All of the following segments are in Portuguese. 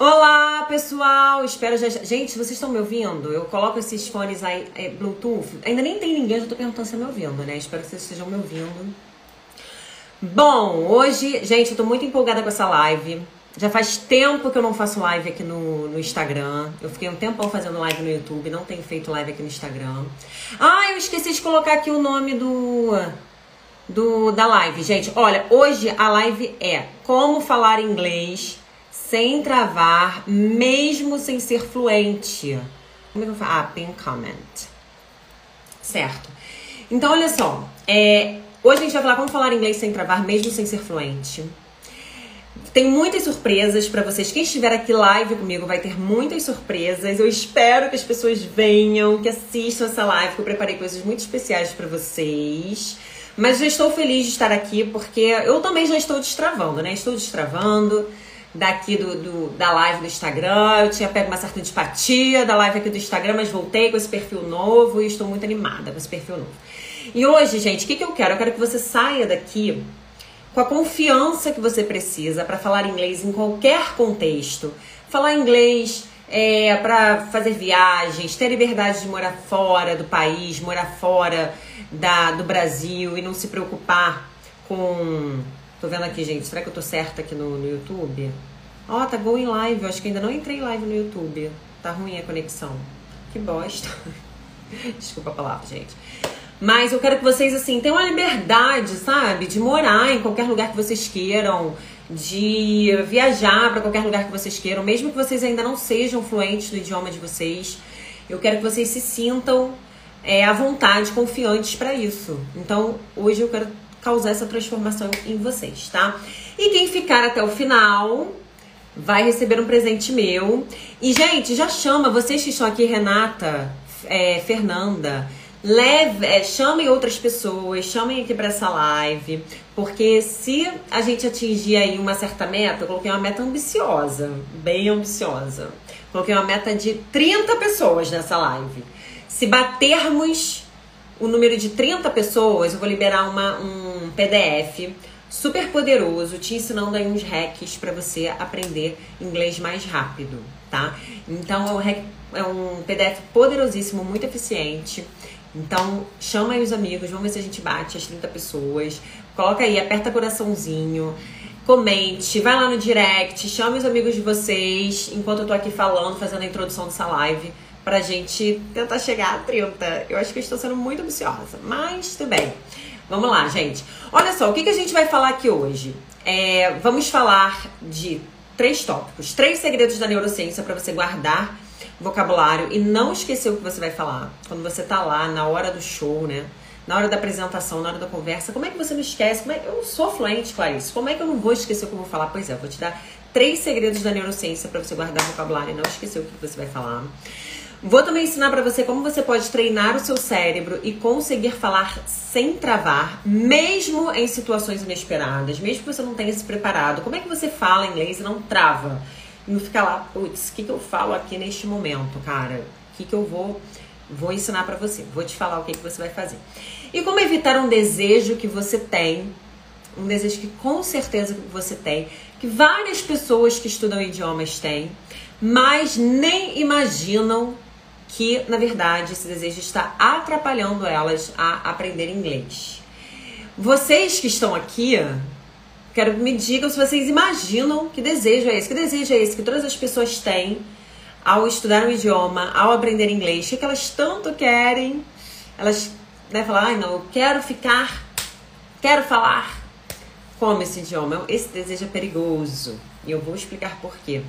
Olá, pessoal! Espero já. Gente, vocês estão me ouvindo? Eu coloco esses fones aí, é, Bluetooth. Ainda nem tem ninguém, já tô perguntando se é me ouvindo, né? Espero que vocês estejam me ouvindo. Bom, hoje, gente, eu tô muito empolgada com essa live. Já faz tempo que eu não faço live aqui no, no Instagram. Eu fiquei um tempão fazendo live no YouTube, não tenho feito live aqui no Instagram. Ah, eu esqueci de colocar aqui o nome do, do da live, gente. Olha, hoje a live é como falar inglês sem travar, mesmo sem ser fluente. Como é que eu falo? Ah, pin comment. Certo. Então, olha só. É, hoje a gente vai falar como falar inglês sem travar, mesmo sem ser fluente. Tem muitas surpresas para vocês. Quem estiver aqui live comigo vai ter muitas surpresas. Eu espero que as pessoas venham, que assistam essa live, que eu preparei coisas muito especiais para vocês. Mas já estou feliz de estar aqui porque eu também já estou destravando, né? Estou destravando daqui do, do, da live do Instagram. Eu tinha pego uma certa antipatia da live aqui do Instagram, mas voltei com esse perfil novo e estou muito animada com esse perfil novo. E hoje, gente, o que, que eu quero? Eu quero que você saia daqui com a confiança que você precisa para falar inglês em qualquer contexto. Falar inglês é, para fazer viagens, ter liberdade de morar fora do país, morar fora da, do Brasil e não se preocupar com Tô vendo aqui, gente. Será que eu tô certa aqui no, no YouTube? Ó, oh, tá going live. Eu acho que ainda não entrei live no YouTube. Tá ruim a conexão. Que bosta. Desculpa a palavra, gente. Mas eu quero que vocês, assim, tenham a liberdade, sabe? De morar em qualquer lugar que vocês queiram. De viajar para qualquer lugar que vocês queiram. Mesmo que vocês ainda não sejam fluentes no idioma de vocês. Eu quero que vocês se sintam é, à vontade, confiantes para isso. Então, hoje eu quero causar essa transformação em vocês, tá? E quem ficar até o final vai receber um presente meu. E, gente, já chama, vocês que estão aqui, Renata, é, Fernanda, leve, é, chamem outras pessoas, chamem aqui para essa live, porque se a gente atingir aí uma certa meta, eu coloquei uma meta ambiciosa, bem ambiciosa. Coloquei uma meta de 30 pessoas nessa live. Se batermos o número de 30 pessoas, eu vou liberar uma, um PDF super poderoso, te ensinando aí uns hacks para você aprender inglês mais rápido, tá? Então é um, hack, é um PDF poderosíssimo, muito eficiente. Então chama aí os amigos, vamos ver se a gente bate as 30 pessoas. Coloca aí, aperta coraçãozinho, comente, vai lá no direct, chame os amigos de vocês enquanto eu tô aqui falando, fazendo a introdução dessa live pra gente tentar chegar a 30. Eu acho que eu estou sendo muito ambiciosa, mas tudo bem. Vamos lá, gente. Olha só, o que, que a gente vai falar aqui hoje? É, vamos falar de três tópicos, três segredos da neurociência para você guardar vocabulário e não esquecer o que você vai falar. Quando você tá lá na hora do show, né? Na hora da apresentação, na hora da conversa, como é que você não esquece? Como é... Eu sou fluente, Clarice. Como é que eu não vou esquecer o que eu vou falar? Pois é, eu vou te dar três segredos da neurociência para você guardar vocabulário e não esquecer o que você vai falar. Vou também ensinar para você como você pode treinar o seu cérebro e conseguir falar sem travar, mesmo em situações inesperadas, mesmo que você não tenha se preparado. Como é que você fala inglês e não trava? E não fica lá, putz, o que, que eu falo aqui neste momento, cara? O que, que eu vou vou ensinar para você? Vou te falar o que, que você vai fazer. E como evitar um desejo que você tem, um desejo que com certeza você tem, que várias pessoas que estudam idiomas têm, mas nem imaginam que, na verdade, esse desejo está atrapalhando elas a aprender inglês. Vocês que estão aqui, quero que me digam se vocês imaginam que desejo é esse, que desejo é esse que todas as pessoas têm ao estudar um idioma, ao aprender inglês, o que, elas tanto querem. Elas né, falar, ai não, eu quero ficar, quero falar como esse idioma. Esse desejo é perigoso. E eu vou explicar por quê.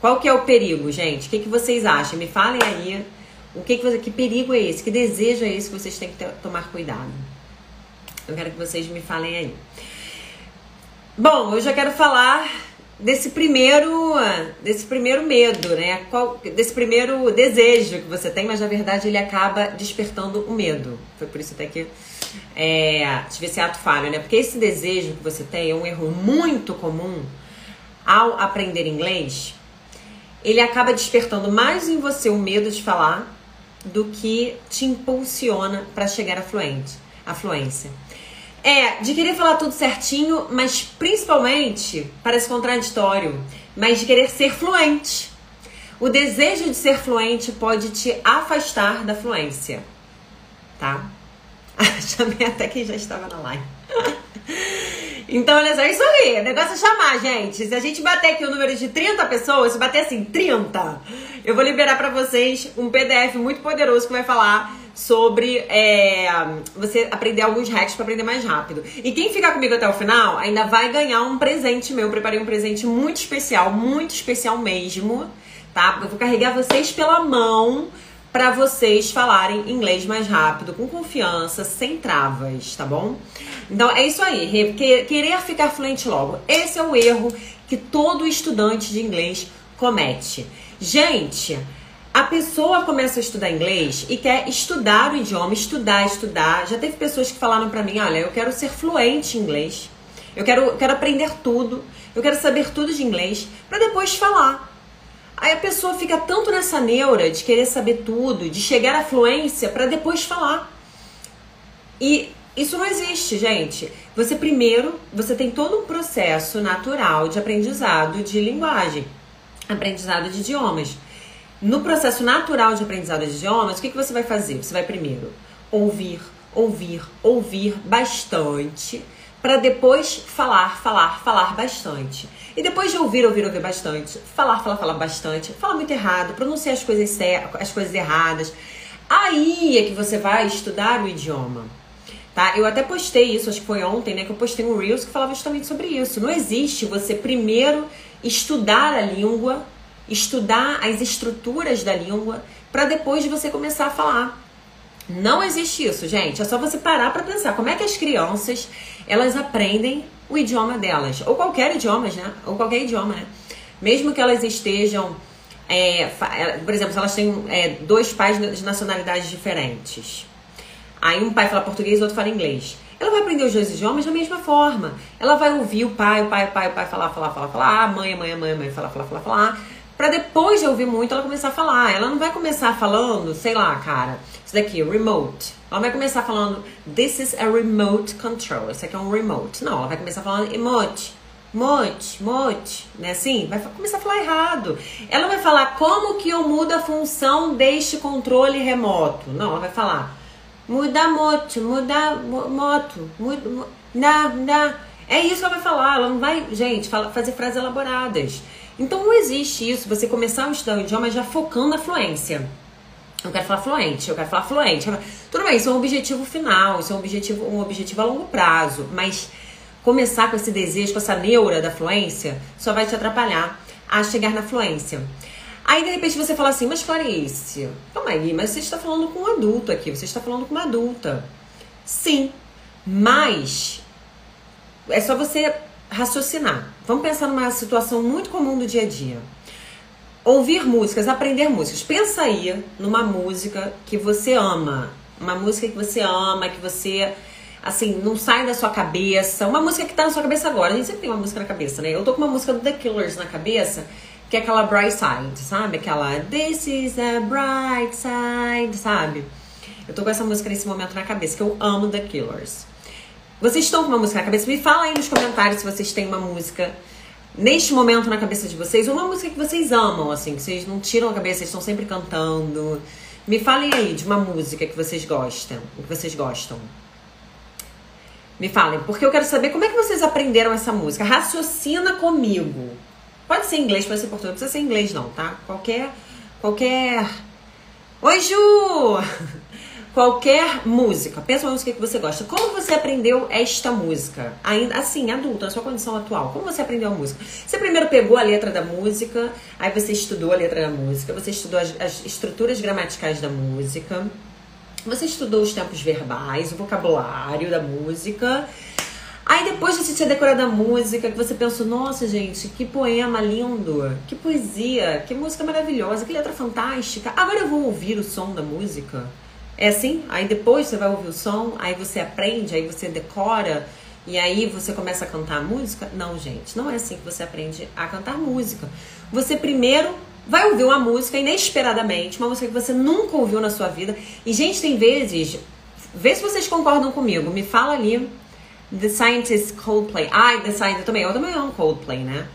Qual que é o perigo, gente? O que, que vocês acham? Me falem aí o que, que, você, que perigo é esse? Que desejo é esse que vocês têm que ter, tomar cuidado? Eu quero que vocês me falem aí. Bom, eu já quero falar desse primeiro, desse primeiro medo, né? Qual, desse primeiro desejo que você tem, mas na verdade ele acaba despertando o medo. Foi por isso até que é, tive esse ato falho, né? Porque esse desejo que você tem é um erro muito comum ao aprender inglês. Ele acaba despertando mais em você o medo de falar do que te impulsiona para chegar à, fluente, à fluência. É, de querer falar tudo certinho, mas principalmente, parece contraditório, mas de querer ser fluente. O desejo de ser fluente pode te afastar da fluência, tá? Chamei até quem já estava na live. Então, olha só, é isso aí. O negócio é chamar, gente. Se a gente bater aqui o número de 30 pessoas, se bater assim, 30, eu vou liberar para vocês um PDF muito poderoso que vai falar sobre é, você aprender alguns hacks para aprender mais rápido. E quem ficar comigo até o final ainda vai ganhar um presente meu. Eu preparei um presente muito especial, muito especial mesmo, tá? Eu vou carregar vocês pela mão para vocês falarem inglês mais rápido, com confiança, sem travas, tá bom? Então é isso aí, querer ficar fluente logo. Esse é o erro que todo estudante de inglês comete. Gente, a pessoa começa a estudar inglês e quer estudar o idioma, estudar, estudar. Já teve pessoas que falaram para mim: olha, eu quero ser fluente em inglês, eu quero, quero aprender tudo, eu quero saber tudo de inglês, para depois falar. Aí a pessoa fica tanto nessa neura de querer saber tudo, de chegar à fluência para depois falar. E isso não existe, gente. Você primeiro, você tem todo um processo natural de aprendizado de linguagem, aprendizado de idiomas. No processo natural de aprendizado de idiomas, o que, que você vai fazer? Você vai primeiro ouvir, ouvir, ouvir bastante, para depois falar, falar, falar bastante. E depois de ouvir, ouvir, ouvir bastante, falar, falar, falar bastante, falar muito errado, pronunciar as coisas, as coisas erradas, aí é que você vai estudar o idioma. Tá? Eu até postei isso, acho que foi ontem, né? Que eu postei um Reels que falava justamente sobre isso. Não existe você primeiro estudar a língua, estudar as estruturas da língua, para depois você começar a falar. Não existe isso, gente. É só você parar para pensar como é que as crianças elas aprendem o idioma delas, ou qualquer idioma, né? Ou qualquer idioma, né? Mesmo que elas estejam, é, é, por exemplo, se elas têm é, dois pais de nacionalidades diferentes. Aí um pai fala português e outro fala inglês. Ela vai aprender os dois idiomas da mesma forma. Ela vai ouvir o pai, o pai, o pai, o pai falar, falar, falar, falar, a mãe, a mãe, a mãe, a mãe falar, falar, falar, falar, para depois de ouvir muito ela começar a falar. Ela não vai começar falando, sei lá, cara, isso daqui, remote. Ela vai começar falando, this is a remote control. Isso aqui é um remote. Não, ela vai começar falando emote. Mote, mote, né? Assim, vai começar a falar errado. Ela vai falar como que eu mudo a função deste controle remoto. Não, ela vai falar muda moto, muda moto, muda, na, na. É isso que ela vai falar. Ela não vai, gente, fala, fazer frases elaboradas. Então não existe isso, você começar a estudar o idioma já focando na fluência. Eu quero falar fluente, eu quero falar fluente. Tudo bem, isso é um objetivo final, isso é um objetivo, um objetivo a longo prazo, mas começar com esse desejo, com essa neura da fluência, só vai te atrapalhar a chegar na fluência. Aí de repente você fala assim, mas Clarice, calma aí, mas você está falando com um adulto aqui, você está falando com uma adulta. Sim, mas é só você raciocinar. Vamos pensar numa situação muito comum do dia a dia. Ouvir músicas, aprender músicas. Pensa aí numa música que você ama. Uma música que você ama, que você, assim, não sai da sua cabeça. Uma música que tá na sua cabeça agora. A gente sempre tem uma música na cabeça, né? Eu tô com uma música do The Killers na cabeça, que é aquela Bright Side, sabe? Aquela This is a Bright Side, sabe? Eu tô com essa música nesse momento na cabeça, que eu amo The Killers. Vocês estão com uma música na cabeça? Me fala aí nos comentários se vocês têm uma música neste momento na cabeça de vocês, uma música que vocês amam, assim, que vocês não tiram a cabeça, vocês estão sempre cantando. Me falem aí de uma música que vocês gostam, que vocês gostam. Me falem, porque eu quero saber como é que vocês aprenderam essa música. Raciocina comigo. Pode ser inglês, pode ser português, não precisa ser inglês não, tá? Qualquer qualquer Oi, Ju! qualquer música. Pensa uma música que você gosta. Como você aprendeu esta música? Ainda assim, adulto, na sua condição atual. Como você aprendeu a música? Você primeiro pegou a letra da música, aí você estudou a letra da música, você estudou as, as estruturas gramaticais da música, você estudou os tempos verbais, o vocabulário da música. Aí depois de você ter decorado a música, que você pensou, nossa gente, que poema lindo, que poesia, que música maravilhosa, que letra fantástica. Agora eu vou ouvir o som da música. É assim? Aí depois você vai ouvir o som, aí você aprende, aí você decora e aí você começa a cantar música? Não, gente, não é assim que você aprende a cantar música. Você primeiro vai ouvir uma música inesperadamente, uma música que você nunca ouviu na sua vida. E, gente, tem vezes, vê se vocês concordam comigo, me fala ali The Scientist Coldplay. Ai, The Scientist também. Eu também amo Coldplay, né?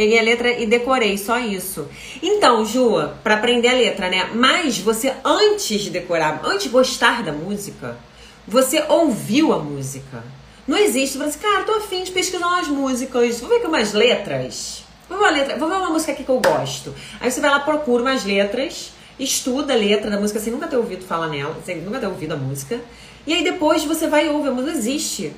Peguei a letra e decorei, só isso. Então, Ju, para aprender a letra, né? Mas você, antes de decorar, antes de gostar da música, você ouviu a música. Não existe, você assim, cara, tô afim de pesquisar umas músicas, vou ver aqui umas letras. Vou ver uma letra, vou ver uma música aqui que eu gosto. Aí você vai lá, procura umas letras, estuda a letra da música sem nunca ter ouvido falar nela, sem nunca ter ouvido a música. E aí depois você vai ouvir a música. Não existe.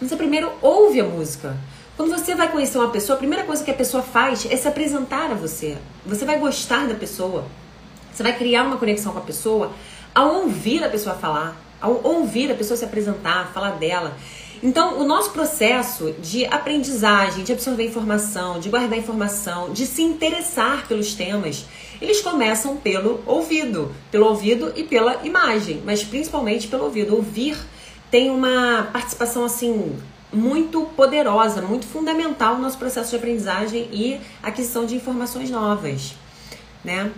Você primeiro ouve a música. Quando você vai conhecer uma pessoa, a primeira coisa que a pessoa faz é se apresentar a você. Você vai gostar da pessoa. Você vai criar uma conexão com a pessoa ao ouvir a pessoa falar, ao ouvir a pessoa se apresentar, falar dela. Então, o nosso processo de aprendizagem, de absorver informação, de guardar informação, de se interessar pelos temas, eles começam pelo ouvido, pelo ouvido e pela imagem, mas principalmente pelo ouvido. Ouvir tem uma participação assim muito poderosa, muito fundamental no nosso processo de aprendizagem e aquisição de informações novas, né?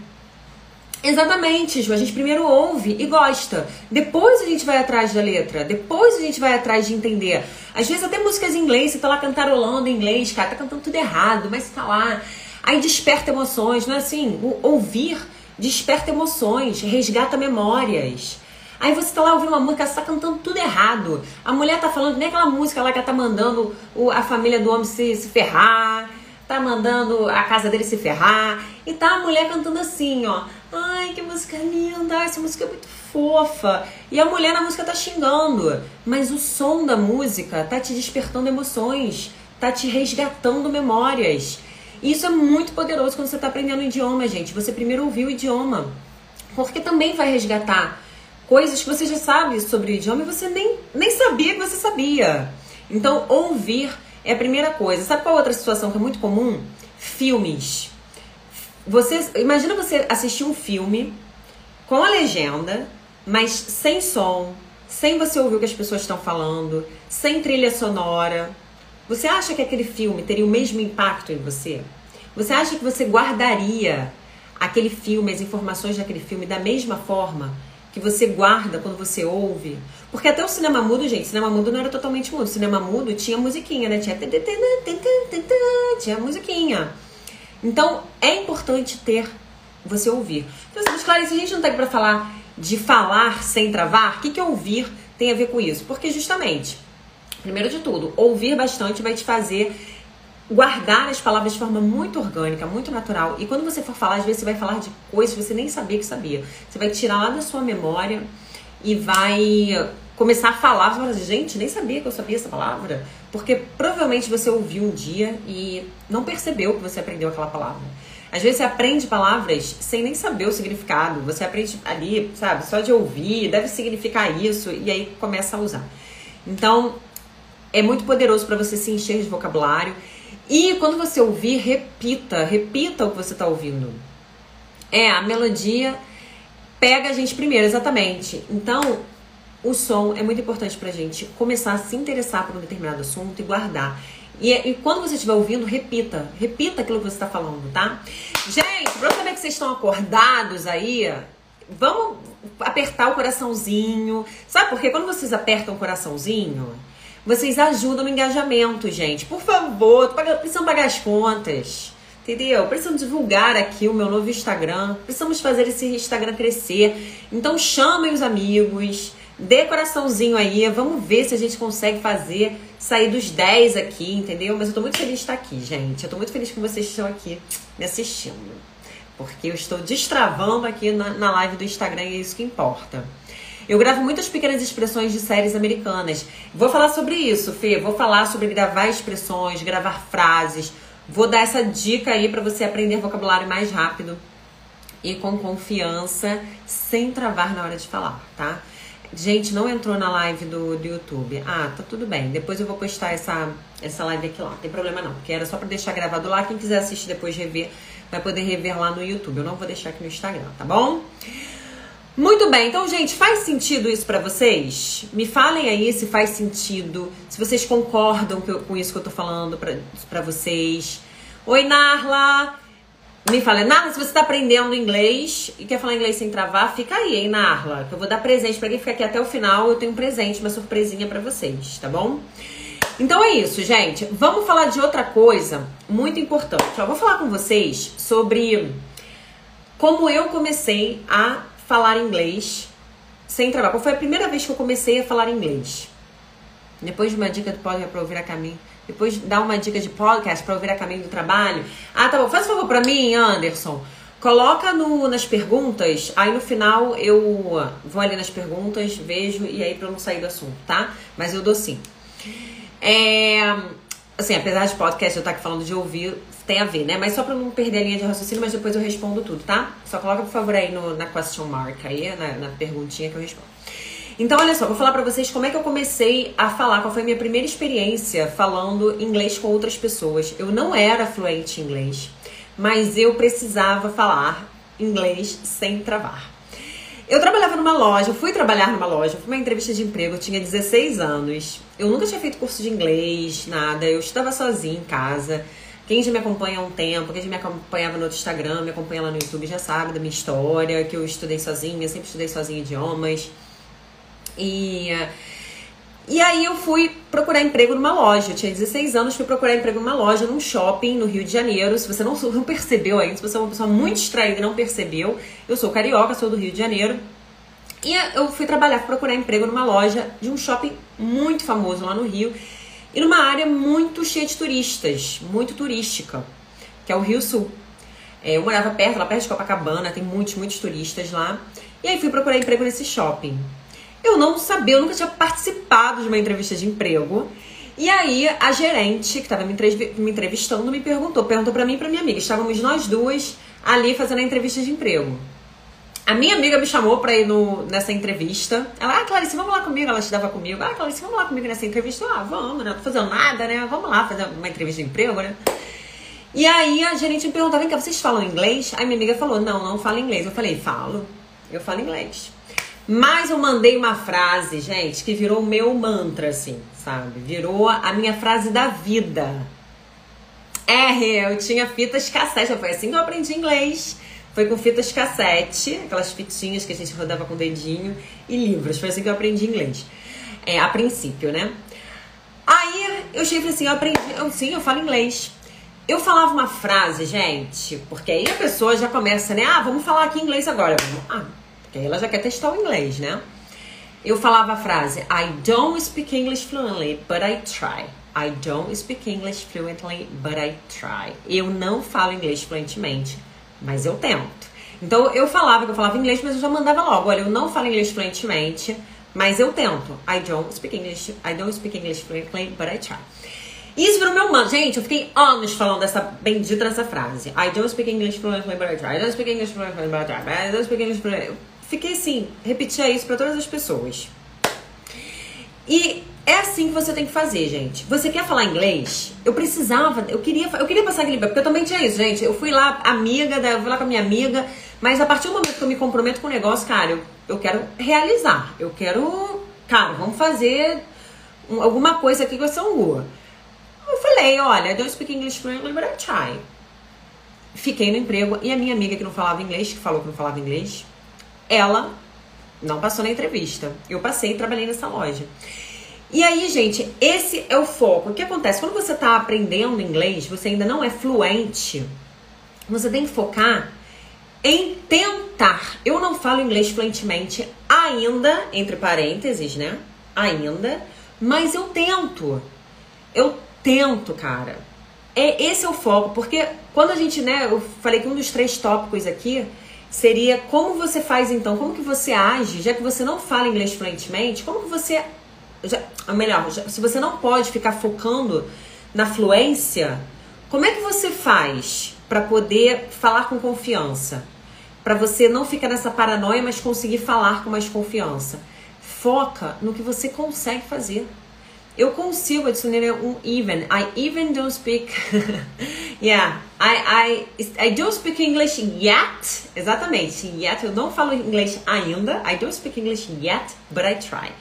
Exatamente, Ju. A gente primeiro ouve e gosta. Depois a gente vai atrás da letra. Depois a gente vai atrás de entender. Às vezes até músicas em inglês, você tá lá cantarolando em inglês, cara, tá cantando tudo errado, mas tá lá. Aí desperta emoções, não é assim? O ouvir desperta emoções, resgata memórias. Aí você tá lá ouvindo uma música, você tá cantando tudo errado. A mulher tá falando nem aquela música lá que ela tá mandando o, a família do homem se, se ferrar, tá mandando a casa dele se ferrar. E tá a mulher cantando assim, ó. Ai, que música linda, essa música é muito fofa. E a mulher na música tá xingando. Mas o som da música tá te despertando emoções, tá te resgatando memórias. E isso é muito poderoso quando você tá aprendendo o idioma, gente. Você primeiro ouviu o idioma. Porque também vai resgatar coisas que você já sabe sobre o idioma e você nem, nem sabia que você sabia. Então, ouvir é a primeira coisa. Sabe qual outra situação que é muito comum? Filmes. Você, imagina você assistir um filme com a legenda, mas sem som, sem você ouvir o que as pessoas estão falando, sem trilha sonora. Você acha que aquele filme teria o mesmo impacto em você? Você acha que você guardaria aquele filme, as informações daquele filme da mesma forma que você guarda quando você ouve. Porque até o cinema mudo, gente, cinema mudo não era totalmente mudo. cinema mudo tinha musiquinha, né? Tinha, tinha musiquinha. Então é importante ter você ouvir. Então, mas Clarice, a gente não tá aqui pra falar de falar sem travar. O que, que ouvir tem a ver com isso? Porque justamente, primeiro de tudo, ouvir bastante vai te fazer guardar as palavras de forma muito orgânica, muito natural. E quando você for falar, às vezes você vai falar de coisas que você nem sabia que sabia. Você vai tirar lá da sua memória e vai começar a falar. Você vai falar, gente, nem sabia que eu sabia essa palavra. Porque provavelmente você ouviu um dia e não percebeu que você aprendeu aquela palavra. Às vezes você aprende palavras sem nem saber o significado. Você aprende ali, sabe, só de ouvir, deve significar isso, e aí começa a usar. Então, é muito poderoso para você se encher de vocabulário. E quando você ouvir, repita, repita o que você está ouvindo. É, a melodia pega a gente primeiro, exatamente. Então, o som é muito importante pra gente começar a se interessar por um determinado assunto e guardar. E, e quando você estiver ouvindo, repita. Repita aquilo que você está falando, tá? Gente, pra eu saber que vocês estão acordados aí, vamos apertar o coraçãozinho. Sabe por quê? Quando vocês apertam o coraçãozinho, vocês ajudam no engajamento, gente. Por favor, precisam pagar as contas. Entendeu? Precisamos divulgar aqui o meu novo Instagram. Precisamos fazer esse Instagram crescer. Então chamem os amigos. Dê coraçãozinho aí. Vamos ver se a gente consegue fazer sair dos 10 aqui, entendeu? Mas eu tô muito feliz de estar aqui, gente. Eu tô muito feliz que vocês estão aqui me assistindo. Porque eu estou destravando aqui na, na live do Instagram e é isso que importa. Eu gravo muitas pequenas expressões de séries americanas. Vou falar sobre isso, Fê. Vou falar sobre gravar expressões, gravar frases. Vou dar essa dica aí para você aprender vocabulário mais rápido e com confiança, sem travar na hora de falar, tá? Gente, não entrou na live do, do YouTube. Ah, tá tudo bem. Depois eu vou postar essa, essa live aqui lá. Não tem problema não, porque era só para deixar gravado lá. Quem quiser assistir depois rever, vai poder rever lá no YouTube. Eu não vou deixar aqui no Instagram, tá bom? Muito bem, então, gente, faz sentido isso para vocês? Me falem aí se faz sentido, se vocês concordam com isso que eu tô falando para vocês. Oi, Narla! Me fala, Narla, se você tá aprendendo inglês e quer falar inglês sem travar, fica aí, hein, Narla. Que eu vou dar presente para quem ficar aqui até o final. Eu tenho um presente, uma surpresinha para vocês, tá bom? Então é isso, gente. Vamos falar de outra coisa muito importante. Eu vou falar com vocês sobre como eu comecei a falar inglês sem trabalho. Foi a primeira vez que eu comecei a falar inglês? Depois de uma dica do podcast para ouvir a caminho. Depois dá uma dica de podcast para ouvir a caminho do trabalho. Ah, tá bom. Faz um favor para mim, Anderson. Coloca no, nas perguntas, aí no final eu vou ali nas perguntas, vejo e aí para não sair do assunto, tá? Mas eu dou sim. É, assim, apesar de podcast eu estar aqui falando de ouvir, tem a ver, né? Mas só pra não perder a linha de raciocínio, mas depois eu respondo tudo, tá? Só coloca, por favor, aí no, na question mark, aí, na, na perguntinha que eu respondo. Então, olha só, vou falar pra vocês como é que eu comecei a falar, qual foi a minha primeira experiência falando inglês com outras pessoas. Eu não era fluente em inglês, mas eu precisava falar inglês sem travar. Eu trabalhava numa loja, fui trabalhar numa loja, fui uma entrevista de emprego, eu tinha 16 anos. Eu nunca tinha feito curso de inglês, nada, eu estava sozinha em casa. Quem já me acompanha há um tempo, quem já me acompanhava no Instagram, me acompanha lá no YouTube, já sabe da minha história, que eu estudei sozinha, sempre estudei sozinha idiomas. E, e aí eu fui procurar emprego numa loja. Eu tinha 16 anos, fui procurar emprego numa loja, num shopping no Rio de Janeiro. Se você não, não percebeu ainda, se você é uma pessoa muito distraída e não percebeu, eu sou carioca, sou do Rio de Janeiro. E eu fui trabalhar, procurar emprego numa loja de um shopping muito famoso lá no Rio e numa área muito cheia de turistas, muito turística, que é o Rio Sul. É, eu morava perto, lá perto de Copacabana, tem muitos, muitos turistas lá. E aí fui procurar emprego nesse shopping. Eu não sabia, eu nunca tinha participado de uma entrevista de emprego. E aí a gerente que estava me, entrevistando me perguntou, perguntou para mim e para minha amiga. Estávamos nós duas ali fazendo a entrevista de emprego. A minha amiga me chamou pra ir no, nessa entrevista. Ela, ah, Clarice, vamos lá comigo. Ela estudava comigo. Ah, Clarice, vamos lá comigo nessa entrevista. Ah, vamos, não tô fazendo nada, né? Vamos lá fazer uma entrevista de emprego, né? E aí a gerente me perguntou, vem cá, vocês falam inglês? Aí minha amiga falou, não, não falo inglês. Eu falei, falo. Eu falo inglês. Mas eu mandei uma frase, gente, que virou meu mantra, assim, sabe? Virou a minha frase da vida. É, eu tinha fitas cassete. Foi assim que eu aprendi inglês. Foi com fitas cassete, aquelas fitinhas que a gente rodava com o dedinho, e livros. Foi assim que eu aprendi inglês. É, a princípio, né? Aí eu cheguei assim, eu aprendi, eu, sim, eu falo inglês. Eu falava uma frase, gente, porque aí a pessoa já começa, né? Ah, vamos falar aqui inglês agora. Ah, porque aí ela já quer testar o inglês, né? Eu falava a frase, I don't speak English fluently, but I try. I don't speak English fluently, but I try. Eu não falo inglês fluentemente, mas eu tento. Então eu falava que eu falava inglês, mas eu já mandava logo, olha, eu não falo inglês fluentemente, mas eu tento. I don't speak English, I don't speak English fluently, but I try. Isso virou meu manto. Gente, eu fiquei anos falando dessa bendita dessa frase. I don't speak English fluently, but I try. I don't speak English fluently, but I try. I don't speak English fluently. Fiquei assim, repetia isso para todas as pessoas. E é assim que você tem que fazer, gente. Você quer falar inglês? Eu precisava, eu queria, eu queria passar aquele porque eu também tinha isso, gente. Eu fui lá, amiga, eu fui lá com a minha amiga, mas a partir do momento que eu me comprometo com o negócio, cara, eu, eu quero realizar. Eu quero, cara, vamos fazer alguma coisa aqui com essa Angu. Eu falei, olha, I don't speak English fluently, but I try. Fiquei no emprego e a minha amiga que não falava inglês, que falou que não falava inglês, ela não passou na entrevista. Eu passei e trabalhei nessa loja. E aí, gente, esse é o foco. O que acontece? Quando você está aprendendo inglês, você ainda não é fluente, você tem que focar em tentar. Eu não falo inglês fluentemente ainda, entre parênteses, né? Ainda, mas eu tento. Eu tento, cara. É, esse é o foco, porque quando a gente, né, eu falei que um dos três tópicos aqui seria como você faz então, como que você age, já que você não fala inglês fluentemente, como que você já, melhor, já, se você não pode ficar focando na fluência, como é que você faz para poder falar com confiança? Para você não ficar nessa paranoia, mas conseguir falar com mais confiança. Foca no que você consegue fazer. Eu consigo adicionar um even. I even don't speak. yeah, I, I, I don't speak English yet. Exatamente, yet. Eu não falo inglês ainda. I don't speak English yet, but I try.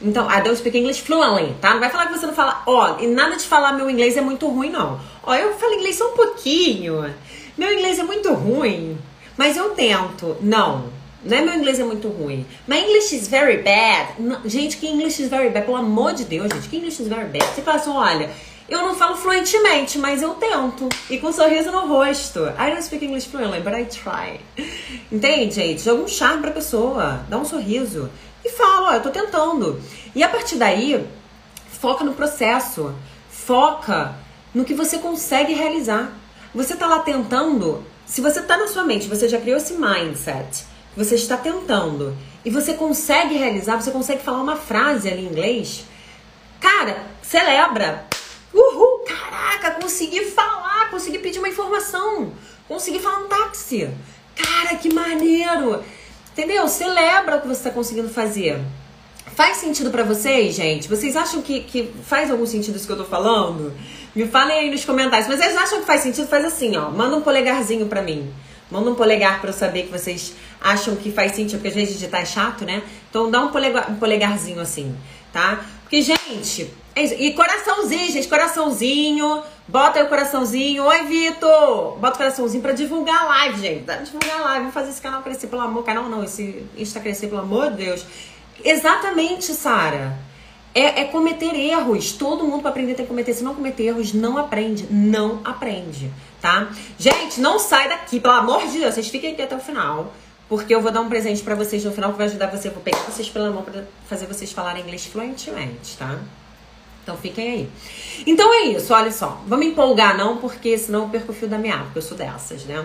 Então, I don't speak English fluently, tá? Não vai falar que você não fala, ó, e nada de falar meu inglês é muito ruim, não. Ó, eu falo inglês só um pouquinho. Meu inglês é muito ruim, mas eu tento. Não, não é meu inglês é muito ruim. My English is very bad. Não, gente, que English is very bad? Pelo amor de Deus, gente, que English is very bad? Você fala assim, olha, eu não falo fluentemente, mas eu tento. E com um sorriso no rosto. I don't speak English fluently, but I try. Entende, gente? Joga um charme pra pessoa. Dá um sorriso. E fala, ó, eu tô tentando. E a partir daí, foca no processo. Foca no que você consegue realizar. Você tá lá tentando. Se você tá na sua mente, você já criou esse mindset você está tentando e você consegue realizar, você consegue falar uma frase ali em inglês, cara, celebra. Uhul, caraca, consegui falar, consegui pedir uma informação, consegui falar um táxi. Cara, que maneiro. Entendeu? Celebra o que você está conseguindo fazer. Faz sentido para vocês, gente? Vocês acham que, que faz algum sentido isso que eu tô falando? Me falem aí nos comentários. Mas vocês acham que faz sentido? Faz assim, ó. Manda um polegarzinho para mim. Manda um polegar para eu saber que vocês acham que faz sentido, porque às vezes digitar é chato, né? Então dá um, polegar, um polegarzinho assim, tá? Porque, gente. E coraçãozinho, gente, coraçãozinho. Bota aí o coraçãozinho. Oi, Vitor! Bota o coraçãozinho pra divulgar a live, gente. Pra divulgar a live. Vamos fazer esse canal crescer, pelo amor. Canal não, esse Insta crescer, pelo amor de Deus. Exatamente, Sara. É, é, cometer erros. Todo mundo para aprender tem que cometer. Se não cometer erros, não aprende. Não aprende, tá? Gente, não sai daqui, pelo amor de Deus. Vocês fiquem aqui até o final. Porque eu vou dar um presente para vocês no final que vai ajudar você. Vou pegar vocês pela mão para fazer vocês falarem inglês fluentemente, tá? Então fiquem aí. Então é isso, olha só. Vamos empolgar não, porque senão eu perco o fio da meada, porque eu sou dessas, né?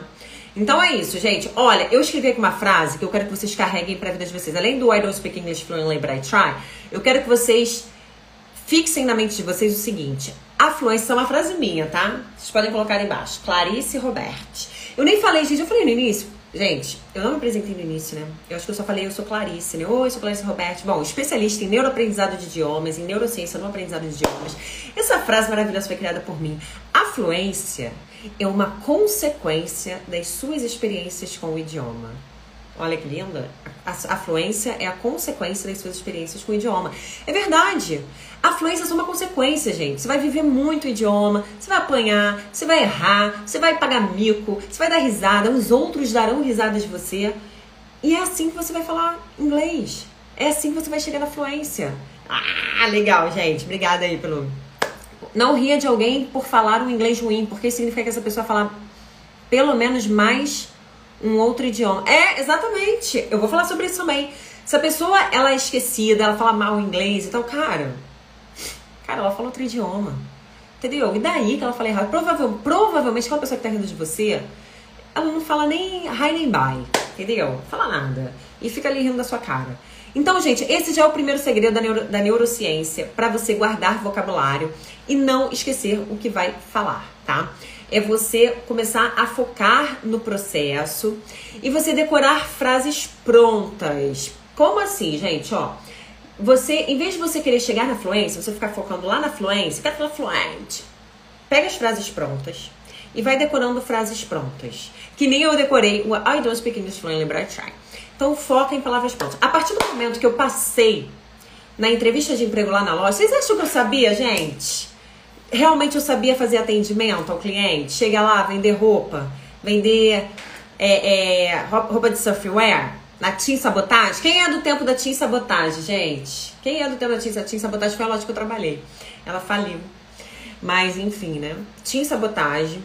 Então é isso, gente. Olha, eu escrevi aqui uma frase que eu quero que vocês carreguem pra vida de vocês. Além do I don't speak English fluently, but I try, eu quero que vocês fixem na mente de vocês o seguinte. A fluência é uma frase minha, tá? Vocês podem colocar aí embaixo. Clarice Roberti. Eu nem falei, gente, eu falei no início. Gente, eu não me apresentei no início, né? Eu acho que eu só falei, eu sou Clarice, né? Oi, sou Clarice Roberto. Bom, especialista em neuroaprendizado de idiomas, em neurociência no aprendizado de idiomas. Essa frase maravilhosa foi criada por mim. A fluência é uma consequência das suas experiências com o idioma. Olha que linda. A, a fluência é a consequência das suas experiências com o idioma. É verdade. A fluência é uma consequência, gente. Você vai viver muito o idioma, você vai apanhar, você vai errar, você vai pagar mico, você vai dar risada, os outros darão risadas de você. E é assim que você vai falar inglês. É assim que você vai chegar na fluência. Ah, legal, gente. Obrigada aí pelo. Não ria de alguém por falar um inglês ruim, porque significa que essa pessoa fala pelo menos mais um outro idioma. É, exatamente. Eu vou falar sobre isso também. Se a pessoa ela é esquecida, ela fala mal inglês, então, cara, cara, ela fala outro idioma. Entendeu? E daí que ela fala errado. Provavelmente, provavelmente aquela pessoa que tá rindo de você, ela não fala nem hi nem bye. Entendeu? Fala nada. E fica ali rindo da sua cara. Então, gente, esse já é o primeiro segredo da, neuro, da neurociência para você guardar vocabulário e não esquecer o que vai falar, tá? É você começar a focar no processo e você decorar frases prontas. Como assim, gente? Ó, você, em vez de você querer chegar na fluência, você ficar focando lá na fluência, quer falar fluente. Pega as frases prontas e vai decorando frases prontas. Que nem eu decorei o I don't speak English fluently, but I try. Então foca em palavras prontas. A partir do momento que eu passei na entrevista de emprego lá na loja, vocês acham que eu sabia, gente? Realmente eu sabia fazer atendimento ao cliente, chega lá, vender roupa, vender é, é, roupa de surfwear, na Team Sabotagem. Quem é do tempo da Team Sabotagem, gente? Quem é do tempo da Team, Team Sabotagem? Foi a loja que eu trabalhei. Ela faliu. Mas, enfim, né? Team Sabotagem.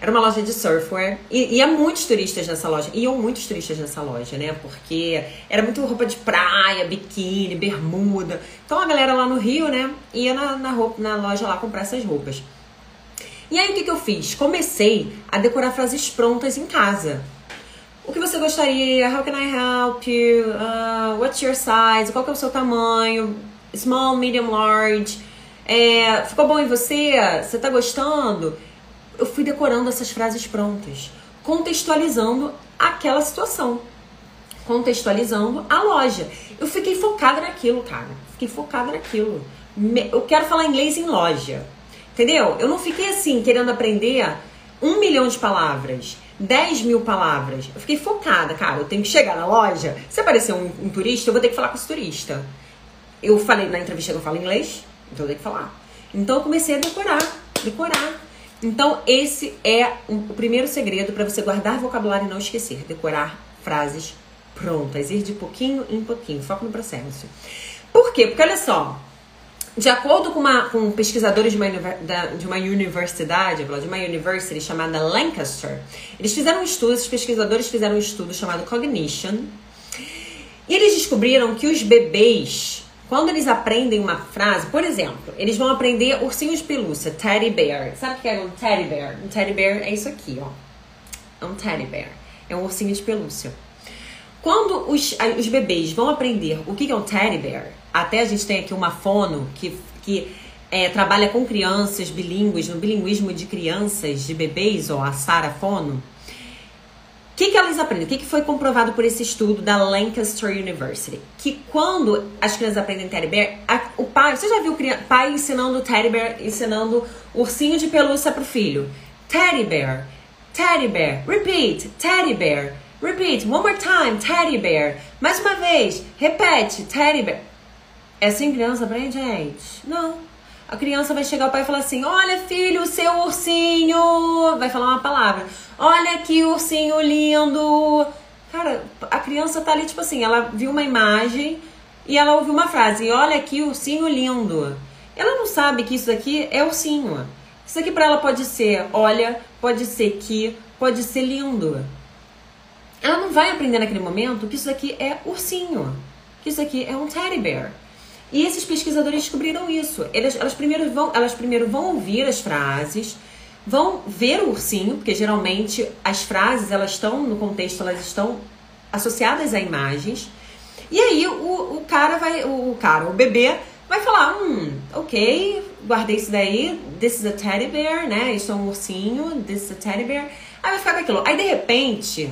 Era uma loja de surfwear. E ia muitos turistas nessa loja. Iam muitos turistas nessa loja, né? Porque era muito roupa de praia, biquíni, bermuda. Então a galera lá no Rio, né? Ia na, na, roupa, na loja lá comprar essas roupas. E aí o que, que eu fiz? Comecei a decorar frases prontas em casa. O que você gostaria? How can I help you? Uh, what's your size? Qual que é o seu tamanho? Small, medium, large. É, ficou bom em você? Você tá gostando? Eu fui decorando essas frases prontas, contextualizando aquela situação, contextualizando a loja. Eu fiquei focada naquilo, cara. Fiquei focada naquilo. Eu quero falar inglês em loja. Entendeu? Eu não fiquei assim, querendo aprender um milhão de palavras, 10 mil palavras. Eu fiquei focada, cara. Eu tenho que chegar na loja. Se aparecer um, um turista, eu vou ter que falar com esse turista. Eu falei na entrevista que eu falo inglês, então eu tenho que falar. Então eu comecei a decorar, decorar. Então, esse é o primeiro segredo para você guardar vocabulário e não esquecer. Decorar frases prontas, ir de pouquinho em pouquinho, foco no processo. Por quê? Porque olha só, de acordo com, uma, com pesquisadores de uma, de uma universidade, de uma university chamada Lancaster, eles fizeram um estudo, esses pesquisadores fizeram um estudo chamado Cognition, e eles descobriram que os bebês, quando eles aprendem uma frase, por exemplo, eles vão aprender ursinho de pelúcia, teddy bear. Sabe o que é um teddy bear? Um teddy bear é isso aqui, ó. É um teddy bear. É um ursinho de pelúcia. Quando os, os bebês vão aprender o que é um teddy bear, até a gente tem aqui uma fono que, que é, trabalha com crianças bilíngues, no bilinguismo de crianças, de bebês, ou a Sara Fono. Que, que elas aprendem? O que, que foi comprovado por esse estudo da Lancaster University? Que quando as crianças aprendem Teddy Bear, a, o pai, você já viu o pai ensinando Teddy Bear, ensinando ursinho de pelúcia pro filho? Teddy Bear, Teddy Bear, repeat, Teddy Bear, repeat, one more time, Teddy Bear. Mais uma vez, repete, Teddy Bear. É assim criança aprende, gente? Não. A criança vai chegar ao pai e falar assim: Olha, filho, seu ursinho. Vai falar uma palavra. Olha que ursinho lindo. Cara, a criança tá ali, tipo assim, ela viu uma imagem e ela ouviu uma frase: Olha que ursinho lindo. Ela não sabe que isso aqui é ursinho. Isso aqui para ela pode ser olha, pode ser que, pode ser lindo. Ela não vai aprender naquele momento que isso aqui é ursinho, que isso aqui é um teddy bear. E esses pesquisadores descobriram isso. Elas, primeiro vão, elas primeiro vão ouvir as frases, vão ver o ursinho, porque geralmente as frases elas estão no contexto, elas estão associadas a imagens. E aí o, o cara vai, o, o cara, o bebê vai falar, hum, ok, guardei isso daí, this is a teddy bear, né? Isso é um ursinho, this is a teddy bear. Aí vai ficar com aquilo. Aí de repente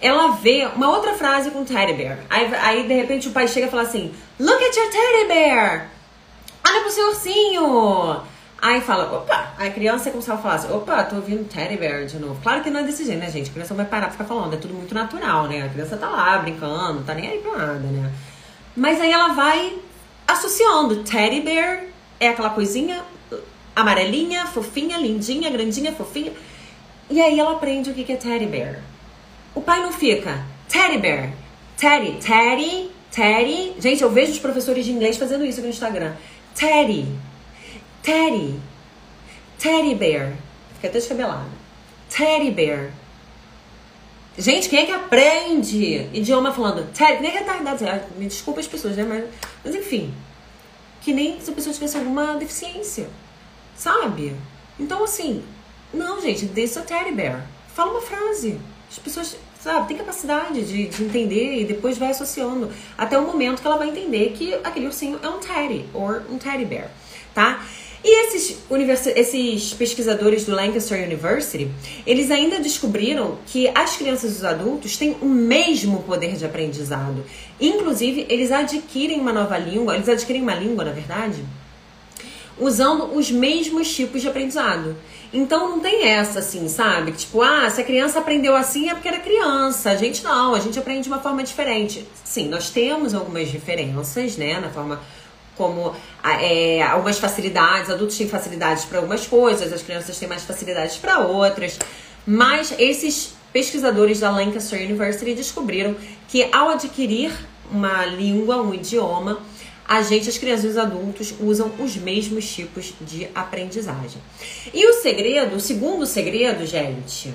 ela vê uma outra frase com teddy bear. Aí, aí de repente o pai chega e fala assim: Look at your teddy bear! Olha pro seu ursinho! Aí fala, opa, a criança começava a falar assim, opa, tô ouvindo teddy bear de novo. Claro que não é desse jeito, né, gente? A criança vai parar pra ficar falando, é tudo muito natural, né? A criança tá lá brincando, tá nem aí pra nada, né? Mas aí ela vai associando. Teddy bear é aquela coisinha amarelinha, fofinha, lindinha, grandinha, fofinha. E aí ela aprende o que é teddy bear. O pai não fica. Teddy bear. Teddy. Teddy. Teddy. Gente, eu vejo os professores de inglês fazendo isso no Instagram. Teddy. Teddy. Teddy bear. Fica até descabelado. Teddy bear. Gente, quem é que aprende idioma falando Teddy? Nem retardado. Me desculpa as pessoas, né? Mas, mas enfim. Que nem se a pessoa tivesse alguma deficiência. Sabe? Então, assim. Não, gente. This a teddy bear. Fala uma frase. As pessoas, sabe, têm capacidade de, de entender e depois vai associando até o momento que ela vai entender que aquele ursinho é um teddy ou um teddy bear, tá? E esses, esses pesquisadores do Lancaster University, eles ainda descobriram que as crianças e os adultos têm o mesmo poder de aprendizado. Inclusive, eles adquirem uma nova língua, eles adquirem uma língua, na verdade, usando os mesmos tipos de aprendizado. Então não tem essa assim, sabe? Tipo, ah, se a criança aprendeu assim é porque era criança. A gente não, a gente aprende de uma forma diferente. Sim, nós temos algumas diferenças, né, na forma como é, algumas facilidades, adultos têm facilidades para algumas coisas, as crianças têm mais facilidades para outras. Mas esses pesquisadores da Lancaster University descobriram que ao adquirir uma língua, um idioma, a gente, as crianças e os adultos, usam os mesmos tipos de aprendizagem. E o segredo, o segundo segredo, gente,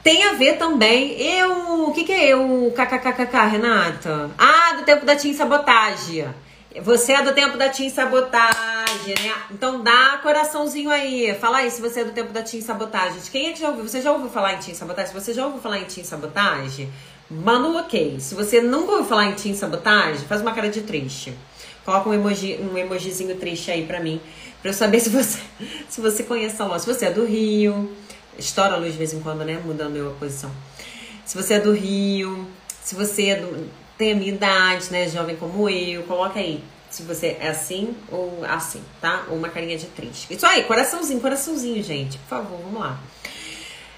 tem a ver também. Eu. O que, que é eu, kkkk, Renata? Ah, do tempo da Team Sabotagem. Você é do tempo da Team Sabotagem, né? Então dá coraçãozinho aí. Fala aí se você é do tempo da Team Sabotagem. Quem é que já ouviu? Você já ouviu falar em Team Sabotagem? Se você já ouviu falar em Team Sabotagem, manda um ok. Se você nunca ouviu falar em Team Sabotagem, faz uma cara de triste. Coloca um, emoji, um emojizinho triste aí pra mim, pra eu saber se você, se você conhece a luz. Se você é do Rio, estoura a luz de vez em quando, né? Mudando a posição. Se você é do Rio, se você é do, tem a minha idade, né? Jovem como eu, coloca aí se você é assim ou assim, tá? Ou uma carinha de triste. Isso aí, coraçãozinho, coraçãozinho, gente. Por favor, vamos lá.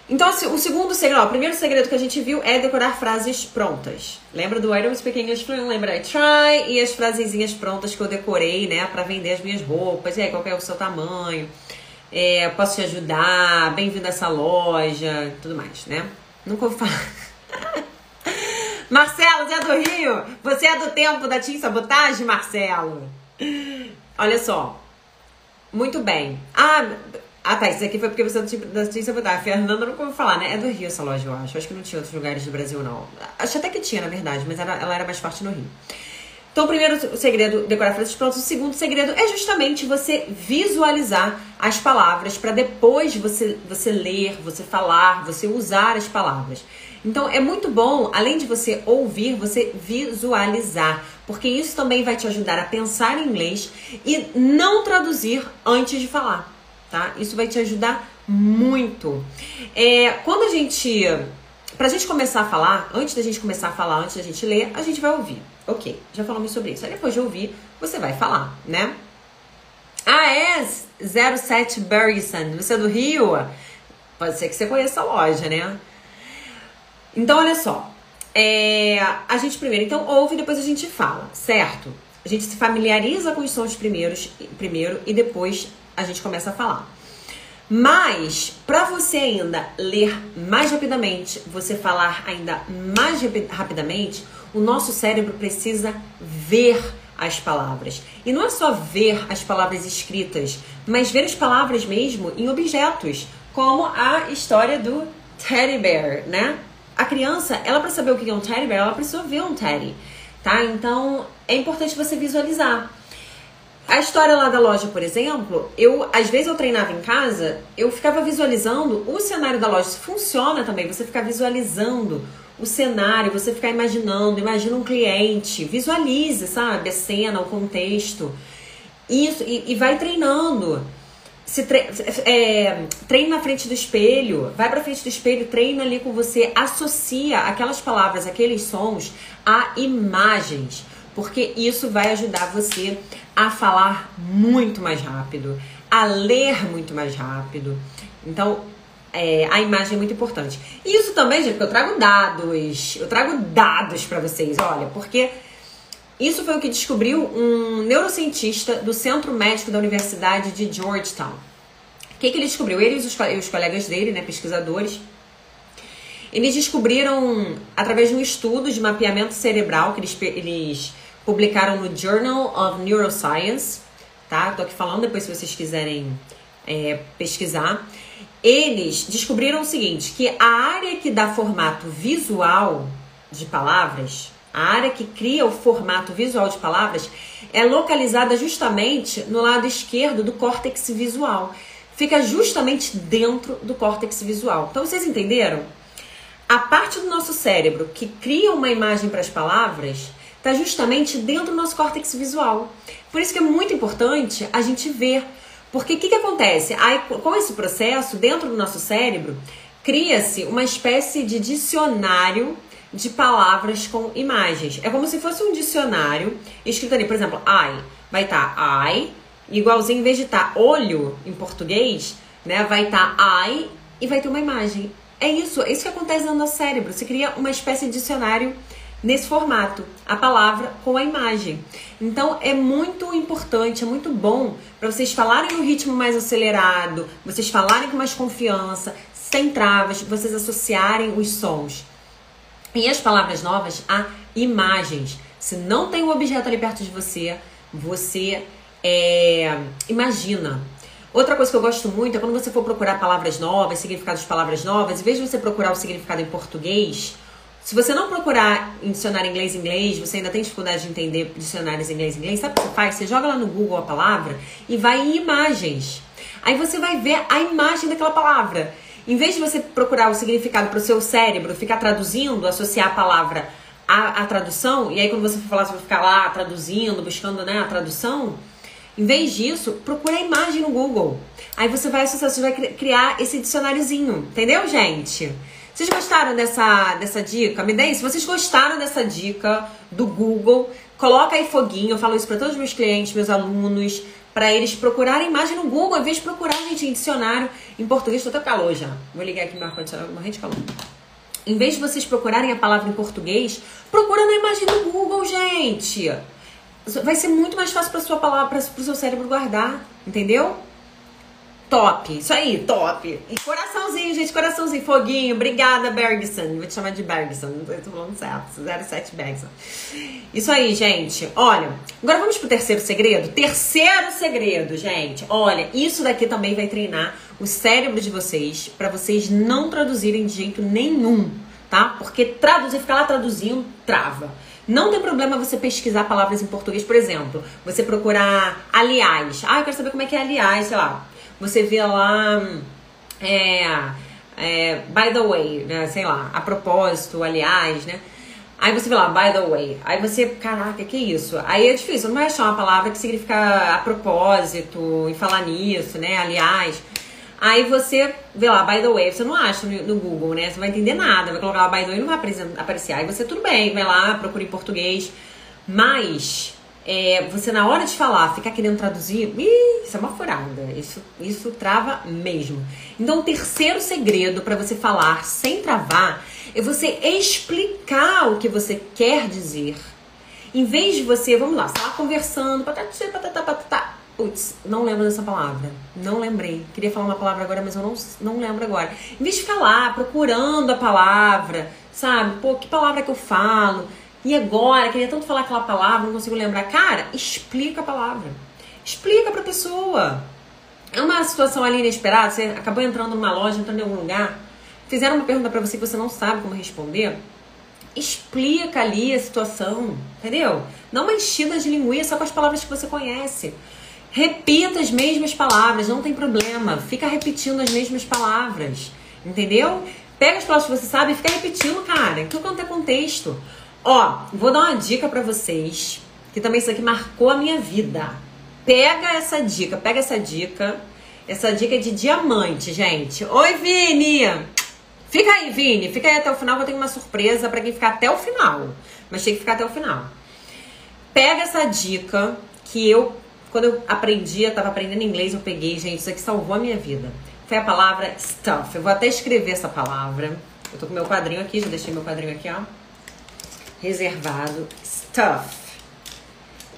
Então, o segundo segredo, ó, o primeiro segredo que a gente viu é decorar frases prontas. Lembra do I don't speak English? Lembra I try e as frasezinhas prontas que eu decorei, né, para vender as minhas roupas. E aí, qual é o seu tamanho? é, posso te ajudar, bem-vindo a essa loja, tudo mais, né? Nunca ouvi falar. Marcelo, você é do Rio? Você é do tempo da Tim Sabotagem, Marcelo? Olha só. Muito bem. Ah, ah, tá. Isso aqui foi porque você é do tipo da Tim Sabotagem. Fernanda não ouviu falar, né? É do Rio essa loja, eu acho. Acho que não tinha outros lugares do Brasil, não. Acho até que tinha, na verdade, mas ela, ela era mais forte no Rio. Então, o primeiro segredo, decorar frases prontas. O segundo segredo é justamente você visualizar as palavras para depois você, você ler, você falar, você usar as palavras. Então, é muito bom, além de você ouvir, você visualizar, porque isso também vai te ajudar a pensar em inglês e não traduzir antes de falar, tá? Isso vai te ajudar muito. É, quando a gente Pra gente começar a falar, antes da gente começar a falar, antes da gente ler, a gente vai ouvir. Ok, já falamos sobre isso. Aí depois de ouvir, você vai falar, né? Ah, é 07 Burrison. Você é do Rio? Pode ser que você conheça a loja, né? Então, olha só. É, a gente primeiro, então, ouve e depois a gente fala, certo? A gente se familiariza com os sons primeiros, primeiro e depois a gente começa a falar. Mas, para você ainda ler mais rapidamente, você falar ainda mais rapidamente, o nosso cérebro precisa ver as palavras. E não é só ver as palavras escritas, mas ver as palavras mesmo em objetos, como a história do teddy bear, né? A criança, ela para saber o que é um teddy bear, ela precisa ver um teddy, tá? Então, é importante você visualizar. A história lá da loja, por exemplo, eu às vezes eu treinava em casa, eu ficava visualizando o cenário da loja. Isso funciona também, você ficar visualizando o cenário, você ficar imaginando, imagina um cliente, visualize, sabe, a cena, o contexto. Isso, e, e vai treinando. Se tre é, treina na frente do espelho, vai pra frente do espelho, treina ali com você, associa aquelas palavras, aqueles sons a imagens porque isso vai ajudar você a falar muito mais rápido, a ler muito mais rápido. Então, é, a imagem é muito importante. E isso também, gente, porque eu trago dados, eu trago dados para vocês, olha, porque isso foi o que descobriu um neurocientista do Centro Médico da Universidade de Georgetown. O que, que ele descobriu? Ele e os, os colegas dele, né, pesquisadores, eles descobriram, através de um estudo de mapeamento cerebral que eles, eles publicaram no Journal of Neuroscience, tá? Tô aqui falando depois se vocês quiserem é, pesquisar. Eles descobriram o seguinte, que a área que dá formato visual de palavras, a área que cria o formato visual de palavras, é localizada justamente no lado esquerdo do córtex visual. Fica justamente dentro do córtex visual. Então vocês entenderam? A parte do nosso cérebro que cria uma imagem para as palavras está justamente dentro do nosso córtex visual. Por isso que é muito importante a gente ver. Porque o que, que acontece? Aí, com esse processo, dentro do nosso cérebro, cria-se uma espécie de dicionário de palavras com imagens. É como se fosse um dicionário escrito ali, por exemplo, ai, vai estar tá ai, igualzinho, em vez de estar tá olho em português, né, vai estar tá ai e vai ter uma imagem. É isso, é isso que acontece no nosso cérebro. Você cria uma espécie de dicionário nesse formato, a palavra com a imagem. Então é muito importante, é muito bom para vocês falarem no ritmo mais acelerado, vocês falarem com mais confiança, sem travas, vocês associarem os sons e as palavras novas a imagens. Se não tem um objeto ali perto de você, você é, imagina. Outra coisa que eu gosto muito é quando você for procurar palavras novas, significados de palavras novas, em vez de você procurar o significado em português, se você não procurar em dicionário inglês-inglês, você ainda tem dificuldade de entender dicionários inglês-inglês, sabe o que você faz? Você joga lá no Google a palavra e vai em imagens. Aí você vai ver a imagem daquela palavra. Em vez de você procurar o significado para o seu cérebro, ficar traduzindo, associar a palavra à, à, tradução, e aí quando você for falar, você vai ficar lá traduzindo, buscando né, a tradução. Em vez disso, procura a imagem no Google. Aí você vai associar, você vai criar esse dicionáriozinho. Entendeu, gente? Vocês gostaram dessa, dessa dica? Me deem, se vocês gostaram dessa dica do Google, coloca aí foguinho. Eu falo isso para todos os meus clientes, meus alunos, para eles procurarem imagem no Google, ao invés de procurar, gente, em dicionário em português. Tô até calor já. Vou ligar aqui meu ar-condicionado, morrendo de calor. Em vez de vocês procurarem a palavra em português, procura na imagem do Google, gente. Vai ser muito mais fácil para sua palavra, para o seu cérebro guardar, entendeu? Top, isso aí, top. E coraçãozinho, gente, coraçãozinho, foguinho. Obrigada, Bergson. Vou te chamar de Bergson, não tô falando certo. 07 Bergson. Isso aí, gente. Olha, agora vamos pro terceiro segredo. Terceiro segredo, gente. Olha, isso daqui também vai treinar o cérebro de vocês para vocês não traduzirem de jeito nenhum, tá? Porque traduzir, ficar lá traduzindo, trava. Não tem problema você pesquisar palavras em português, por exemplo, você procurar aliás. Ah, eu quero saber como é que é aliás, sei lá você vê lá, é, é, by the way, né? Sei lá, a propósito, aliás, né? Aí você vê lá, by the way. Aí você, caraca, que isso? Aí é difícil, não vai achar uma palavra que significa a propósito e falar nisso, né? Aliás. Aí você vê lá, by the way, você não acha no, no Google, né? Você não vai entender nada, vai colocar lá by the way não vai aparecer. Aí você, tudo bem, vai lá, procura em português. Mas é, você na hora de falar, ficar querendo traduzir, ih, isso é uma furada. Isso, isso trava mesmo. Então, o terceiro segredo para você falar sem travar é você explicar o que você quer dizer. Em vez de você, vamos lá, você tá conversando, patati, patata, patata. Putz, não lembro dessa palavra. Não lembrei. Queria falar uma palavra agora, mas eu não, não lembro agora. Em vez de ficar lá procurando a palavra, sabe? Pô, que palavra que eu falo? E agora, queria tanto falar aquela palavra, não consigo lembrar. Cara, explica a palavra. Explica pra pessoa. É uma situação ali inesperada, você acabou entrando numa loja, entrando em algum lugar, fizeram uma pergunta para você que você não sabe como responder. Explica ali a situação, entendeu? Não uma enchida de linguiça com as palavras que você conhece. Repita as mesmas palavras, não tem problema. Fica repetindo as mesmas palavras, entendeu? Pega as palavras que você sabe e fica repetindo, cara, tudo quanto é contexto. Ó, vou dar uma dica para vocês, que também isso aqui marcou a minha vida. Pega essa dica, pega essa dica. Essa dica é de diamante, gente. Oi, Vini! Fica aí, Vini. Fica aí até o final, que eu tenho uma surpresa para quem ficar até o final. Mas tem que ficar até o final. Pega essa dica que eu, quando eu aprendi, eu tava aprendendo inglês, eu peguei, gente, isso aqui salvou a minha vida. Foi a palavra stuff. Eu vou até escrever essa palavra. Eu tô com meu quadrinho aqui, já deixei meu quadrinho aqui, ó reservado, stuff.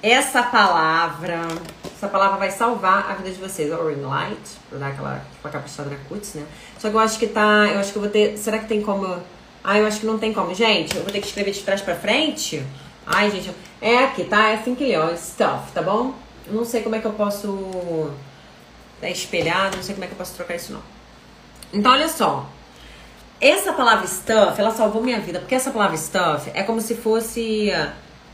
Essa palavra, essa palavra vai salvar a vida de vocês. O ring light, pra dar aquela, tipo, caprichada na cutis, né? Só que eu acho que tá, eu acho que eu vou ter, será que tem como... Ah, eu acho que não tem como. Gente, eu vou ter que escrever de trás pra frente. Ai, gente, é aqui, tá? É assim que lê, ó, stuff, tá bom? Eu não sei como é que eu posso... É espelhado, não sei como é que eu posso trocar isso, não. Então, olha só. Essa palavra stuff, ela salvou minha vida, porque essa palavra stuff é como se fosse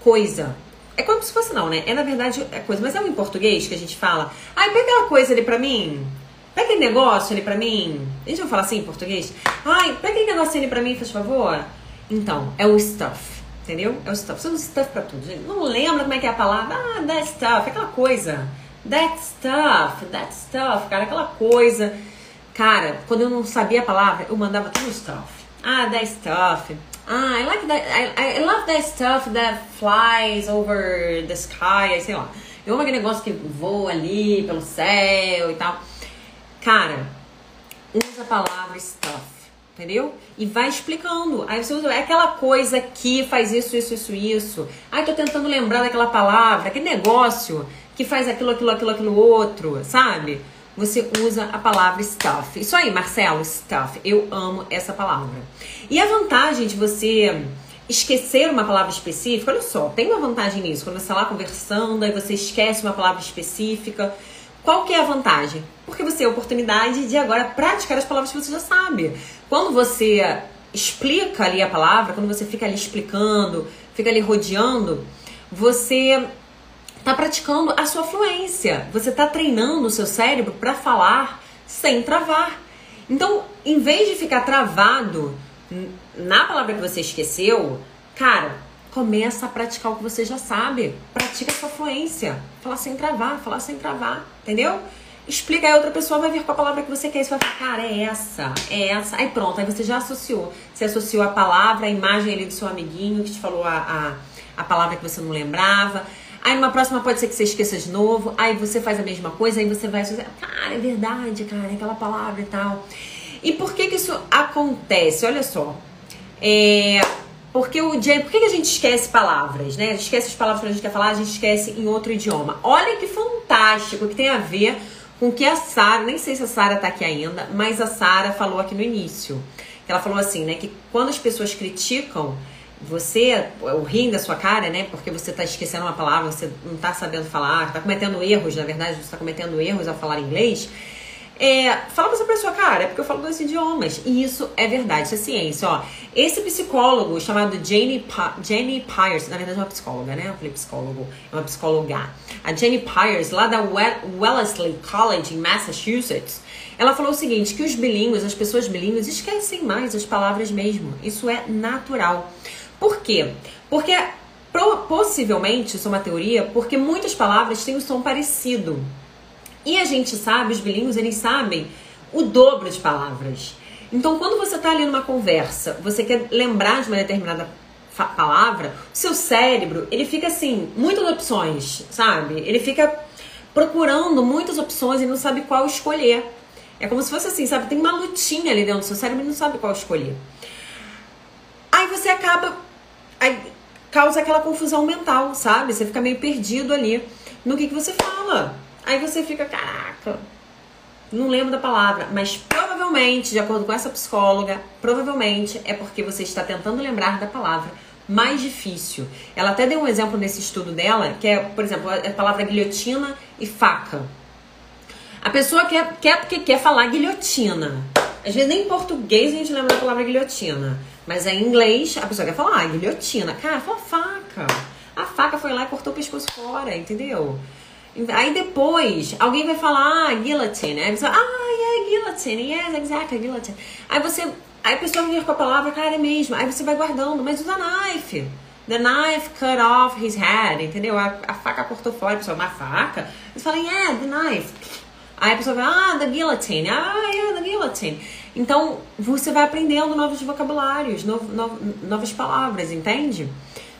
coisa. É como se fosse não, né? É na verdade é coisa, mas é um em português que a gente fala. Ai, pega aquela coisa ali pra mim. Pega aquele negócio ali pra mim. A gente vai falar assim em português? Ai, pega aquele negócio ali pra mim, faz favor. Então, é o stuff. Entendeu? É o stuff. Você usa stuff pra tudo, gente. Não lembra como é que é a palavra? Ah, that stuff. Aquela coisa. That stuff. That stuff, cara. Aquela coisa Cara, quando eu não sabia a palavra, eu mandava tudo stuff. Ah, that stuff. Ah, I like that. I, I love that stuff that flies over the sky. Sei lá. Eu amo aquele negócio que voa ali pelo céu e tal. Cara, usa a palavra stuff. Entendeu? E vai explicando. Aí você usa é aquela coisa que faz isso, isso, isso, isso. Ai, tô tentando lembrar daquela palavra, aquele negócio que faz aquilo, aquilo, aquilo, aquilo outro, sabe? Você usa a palavra stuff. Isso aí, Marcelo, stuff. Eu amo essa palavra. E a vantagem de você esquecer uma palavra específica, olha só, tem uma vantagem nisso. Quando você está lá conversando, aí você esquece uma palavra específica. Qual que é a vantagem? Porque você tem a oportunidade de agora praticar as palavras que você já sabe. Quando você explica ali a palavra, quando você fica ali explicando, fica ali rodeando, você está praticando a sua fluência. Você está treinando o seu cérebro para falar sem travar. Então, em vez de ficar travado na palavra que você esqueceu, cara, começa a praticar o que você já sabe. Pratica a sua fluência. Falar sem travar, falar sem travar, entendeu? Explica aí, outra pessoa vai vir com a palavra que você quer. Você vai falar, cara, é essa, é essa. Aí pronto, aí você já associou. Você associou a palavra, a imagem ali do seu amiguinho que te falou a, a, a palavra que você não lembrava. Aí numa próxima pode ser que você esqueça de novo. Aí você faz a mesma coisa, aí você vai dizer, cara, é verdade, cara, é aquela palavra e tal. E por que que isso acontece? Olha só. É, porque o dia, por que, que a gente esquece palavras, né? A gente esquece as palavras que a gente quer falar, a gente esquece em outro idioma. Olha que fantástico que tem a ver com que a Sara, nem sei se a Sara tá aqui ainda, mas a Sara falou aqui no início. Ela falou assim, né, que quando as pessoas criticam você, o rim da sua cara, né, porque você tá esquecendo uma palavra, você não tá sabendo falar, tá cometendo erros, na verdade, você tá cometendo erros ao falar inglês, é, fala pra essa pessoa, cara, é porque eu falo dois idiomas. E isso é verdade, isso é ciência. Ó, esse psicólogo chamado Jenny, pa Jenny na verdade é uma psicóloga, né? Eu falei psicólogo, é uma psicóloga. A Jenny Pyers, lá da Wellesley College, em Massachusetts, ela falou o seguinte: que os bilíngues, as pessoas bilíngues, esquecem mais as palavras mesmo. Isso é natural. Por quê? Porque possivelmente, isso é uma teoria, porque muitas palavras têm um som parecido. E a gente sabe, os bilíngues, eles sabem o dobro de palavras. Então, quando você está ali numa conversa, você quer lembrar de uma determinada palavra, o seu cérebro, ele fica assim, muitas opções, sabe? Ele fica procurando muitas opções e não sabe qual escolher. É como se fosse assim, sabe? Tem uma lutinha ali dentro do seu cérebro e não sabe qual escolher. Aí você acaba. Causa aquela confusão mental, sabe? Você fica meio perdido ali no que, que você fala. Aí você fica, caraca, não lembro da palavra, mas provavelmente, de acordo com essa psicóloga, provavelmente é porque você está tentando lembrar da palavra mais difícil. Ela até deu um exemplo nesse estudo dela, que é, por exemplo, a palavra guilhotina e faca. A pessoa quer, quer porque quer falar guilhotina. Às vezes nem em português a gente lembra da palavra guilhotina. Mas em inglês a pessoa quer falar ah, guilhotina. Cara, fala faca. A faca foi lá e cortou o pescoço fora, entendeu? Aí depois, alguém vai falar, ah, guillotine. Aí você fala, ah, yeah, guillotine, yes, exactly, guillotine. Aí você, aí a pessoa vem com a palavra, cara, é mesmo. Aí você vai guardando, mas usa knife. The knife cut off his head, entendeu? A, a faca cortou fora, a pessoa, uma faca. Você fala, yeah, the knife. Aí a pessoa vai, ah, the guillotine, ah, yeah, the guillotine. Então, você vai aprendendo novos vocabulários, no, no, novas palavras, entende?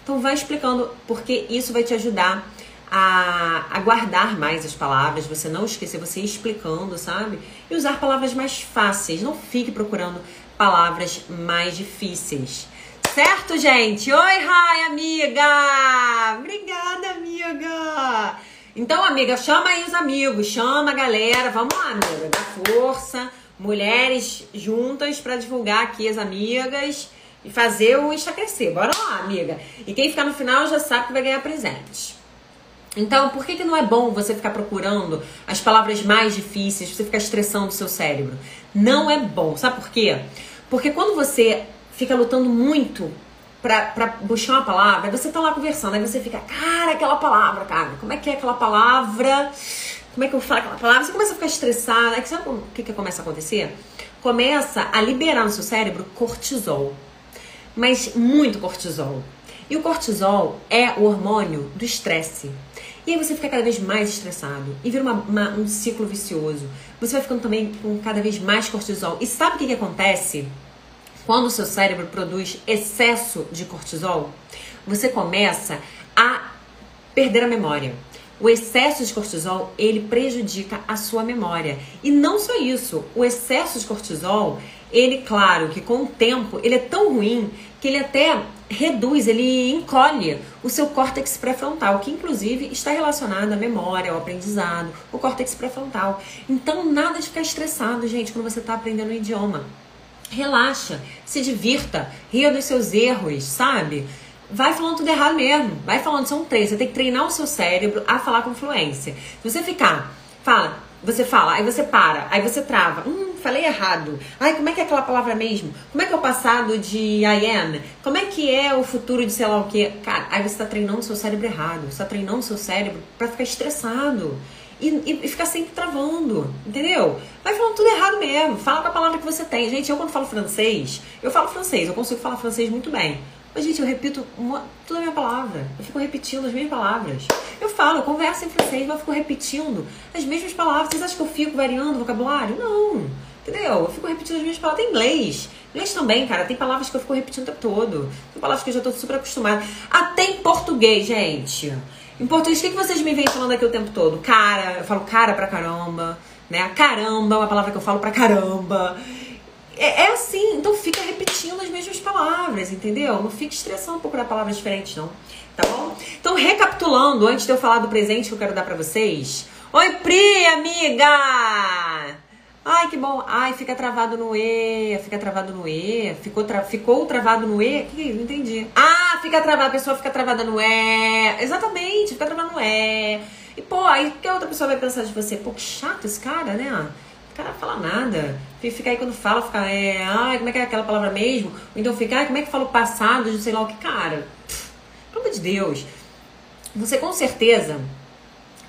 Então, vai explicando, porque isso vai te ajudar a, a guardar mais as palavras, você não esquecer, você explicando, sabe? E usar palavras mais fáceis. Não fique procurando palavras mais difíceis. Certo, gente? Oi, Rai, amiga! Obrigada, amiga! Então, amiga, chama aí os amigos, chama a galera. Vamos lá, amiga, dá força. Mulheres juntas para divulgar aqui as amigas e fazer o Insta crescer. Bora lá, amiga. E quem ficar no final já sabe que vai ganhar presente. Então, por que, que não é bom você ficar procurando as palavras mais difíceis, você ficar estressando o seu cérebro? Não é bom. Sabe por quê? Porque quando você fica lutando muito pra, buscar uma palavra, você tá lá conversando, aí você fica, cara, aquela palavra, cara, como é que é aquela palavra? Como é que eu falo aquela palavra? Você começa a ficar estressada. Aí sabe o que, que começa a acontecer? Começa a liberar no seu cérebro cortisol. Mas muito cortisol. E o cortisol é o hormônio do estresse. E aí você fica cada vez mais estressado e vira uma, uma, um ciclo vicioso. Você vai ficando também com cada vez mais cortisol. E sabe o que, que acontece quando o seu cérebro produz excesso de cortisol? Você começa a perder a memória. O excesso de cortisol, ele prejudica a sua memória. E não só isso, o excesso de cortisol, ele, claro, que com o tempo, ele é tão ruim que ele até reduz, ele encolhe o seu córtex pré-frontal, que inclusive está relacionado à memória, ao aprendizado, o córtex pré-frontal. Então, nada de ficar estressado, gente, quando você está aprendendo um idioma. Relaxa, se divirta, ria dos seus erros, sabe? Vai falando tudo errado mesmo. Vai falando, são três. Você tem que treinar o seu cérebro a falar com fluência. Se você ficar, fala, você fala, aí você para, aí você trava. Hum, falei errado. Ai, como é que é aquela palavra mesmo? Como é que é o passado de I am? Como é que é o futuro de sei lá o quê? Cara, aí você tá treinando o seu cérebro errado. Você tá treinando o seu cérebro para ficar estressado. E, e, e, ficar sempre travando, entendeu? Vai falando tudo errado mesmo. Fala com a palavra que você tem. Gente, eu quando falo francês, eu falo francês, eu consigo falar francês muito bem. Mas, gente, eu repito uma, toda a minha palavra. Eu fico repetindo as mesmas palavras. Eu falo, eu converso em francês, mas eu fico repetindo as mesmas palavras. Vocês acham que eu fico variando o vocabulário? Não. Entendeu? Eu fico repetindo as mesmas palavras. Tem inglês. Inglês também, cara. Tem palavras que eu fico repetindo o tempo todo. Tem palavras que eu já tô super acostumada. Até em português, gente. Em português, o que, que vocês me vêm falando aqui o tempo todo? Cara, eu falo cara pra caramba, né? Caramba é uma palavra que eu falo pra caramba. É, é, assim, então fica repetindo as mesmas palavras, entendeu? Não fica estressando por procurar palavras diferentes, não. Tá bom? Então, recapitulando, antes de eu falar do presente que eu quero dar pra vocês, Oi, Pri, amiga! Ai, que bom. Ai, fica travado no E. Fica travado no E. Ficou, tra... Ficou travado no E? Que Não entendi. Ah, fica travado. A pessoa fica travada no E. Exatamente, fica travada no E. E, pô, aí que a outra pessoa vai pensar de você? Pô, que chato esse cara, né? O cara não fala nada. Fica aí quando fala, fica, é, ai, como é que é aquela palavra mesmo? Ou então fica, ai, como é que fala o passado de sei lá o que, cara? pelo amor de Deus. Você com certeza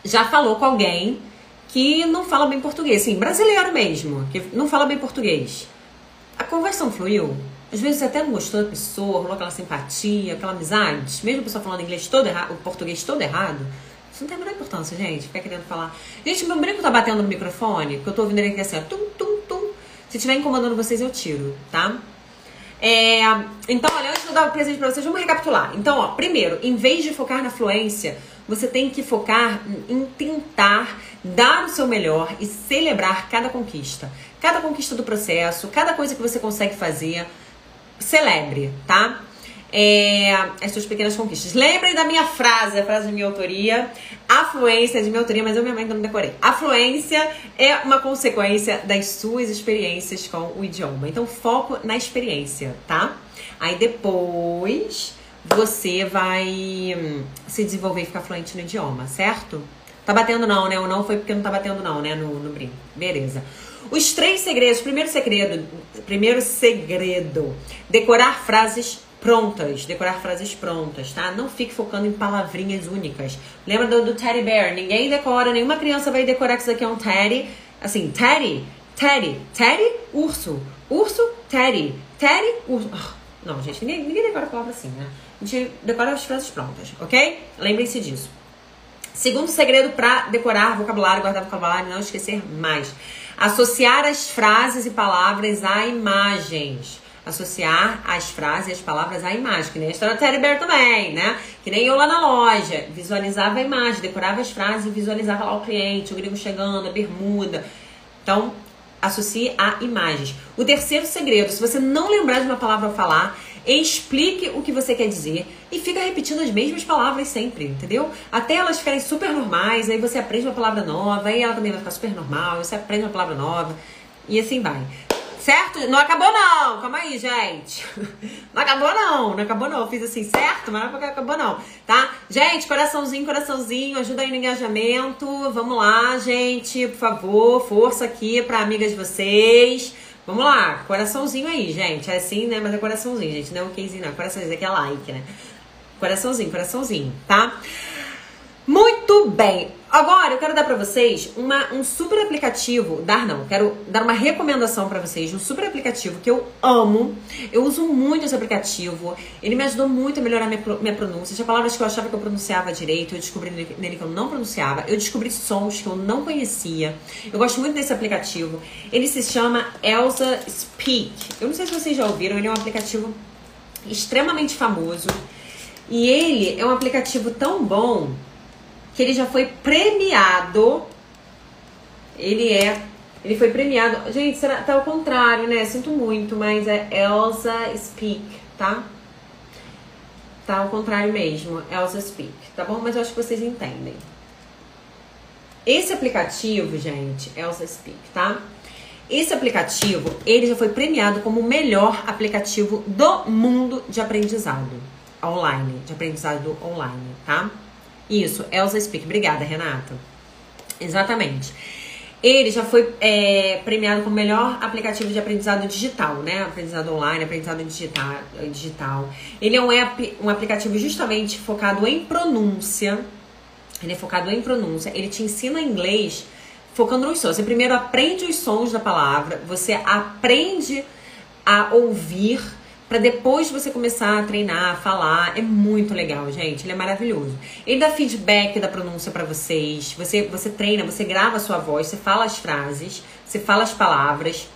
já falou com alguém que não fala bem português, sim, brasileiro mesmo, que não fala bem português. A conversa fluiu. Às vezes você até não gostou da pessoa, rolou aquela simpatia, aquela amizade, mesmo a pessoa falando inglês todo errado, o português todo errado. Isso não tem a menor importância, gente. Ficar querendo falar. Gente, meu brinco tá batendo no microfone, porque eu tô ouvindo ele aqui assim, ó, tum, tum. Se estiver incomodando vocês, eu tiro, tá? É, então, olha, antes de eu dar o presente pra vocês, vamos recapitular. Então, ó, primeiro, em vez de focar na fluência, você tem que focar em tentar dar o seu melhor e celebrar cada conquista. Cada conquista do processo, cada coisa que você consegue fazer, celebre, tá? É, as suas pequenas conquistas. Lembrem da minha frase, a frase de minha autoria. Afluência é de minha autoria, mas eu minha mãe não decorei. Afluência é uma consequência das suas experiências com o idioma. Então, foco na experiência, tá? Aí depois você vai hum, se desenvolver e ficar fluente no idioma, certo? Tá batendo não, né? O não foi porque não tá batendo não, né? No, no brinco. Beleza. Os três segredos. Primeiro segredo. Primeiro segredo. Decorar frases prontas. Decorar frases prontas, tá? Não fique focando em palavrinhas únicas. Lembra do, do teddy bear? Ninguém decora, nenhuma criança vai decorar que isso aqui é um teddy. Assim, teddy, teddy, teddy, urso. Urso, teddy, teddy, urso. Oh. Não, gente, ninguém, ninguém decora a palavra assim, né? A gente decora as frases prontas, ok? Lembrem-se disso. Segundo segredo para decorar vocabulário, guardar vocabulário, não esquecer mais. Associar as frases e palavras a imagens. Associar as frases as palavras à imagem, que nem a história do Teddy Bear também, né? Que nem eu lá na loja. Visualizava a imagem, decorava as frases e visualizava lá o cliente, o gringo chegando, a bermuda. Então, associe a imagens. O terceiro segredo, se você não lembrar de uma palavra a falar, explique o que você quer dizer e fica repetindo as mesmas palavras sempre, entendeu? Até elas ficarem super normais, aí você aprende uma palavra nova, aí ela também vai ficar super normal, você aprende uma palavra nova e assim vai. Certo? Não acabou não. Calma aí, gente. Não acabou não. Não acabou não. Eu fiz assim, certo? Mas não acabou não. Tá? Gente, coraçãozinho, coraçãozinho. Ajuda aí no engajamento. Vamos lá, gente. Por favor, força aqui para amigas de vocês. Vamos lá. Coraçãozinho aí, gente. É assim, né? Mas é coraçãozinho, gente. Não é o casezinho, não. Coraçãozinho. Aqui é like, né? Coraçãozinho, coraçãozinho, tá? Muito bem. Agora eu quero dar para vocês uma, um super aplicativo, dar não, quero dar uma recomendação para vocês de um super aplicativo que eu amo. Eu uso muito esse aplicativo. Ele me ajudou muito a melhorar minha, minha pronúncia. Tinha palavras que eu achava que eu pronunciava direito, eu descobri nele que eu não pronunciava. Eu descobri sons que eu não conhecia. Eu gosto muito desse aplicativo. Ele se chama Elsa Speak. Eu não sei se vocês já ouviram, ele é um aplicativo extremamente famoso. E ele é um aplicativo tão bom que ele já foi premiado. Ele é. Ele foi premiado. Gente, será, tá ao contrário, né? Sinto muito, mas é Elsa Speak, tá? Tá ao contrário mesmo, Elsa Speak, tá bom? Mas eu acho que vocês entendem. Esse aplicativo, gente, Elsa Speak, tá? Esse aplicativo, ele já foi premiado como o melhor aplicativo do mundo de aprendizado online, de aprendizado online, tá? Isso, Elsa Speak. Obrigada, Renata. Exatamente. Ele já foi é, premiado como melhor aplicativo de aprendizado digital, né? Aprendizado online, aprendizado digital. digital. Ele é um, app, um aplicativo justamente focado em pronúncia. Ele é focado em pronúncia. Ele te ensina inglês focando nos sons. Você primeiro aprende os sons da palavra, você aprende a ouvir para depois você começar a treinar, a falar. É muito legal, gente. Ele é maravilhoso. Ele dá feedback da pronúncia para vocês. Você você treina, você grava a sua voz, você fala as frases, você fala as palavras.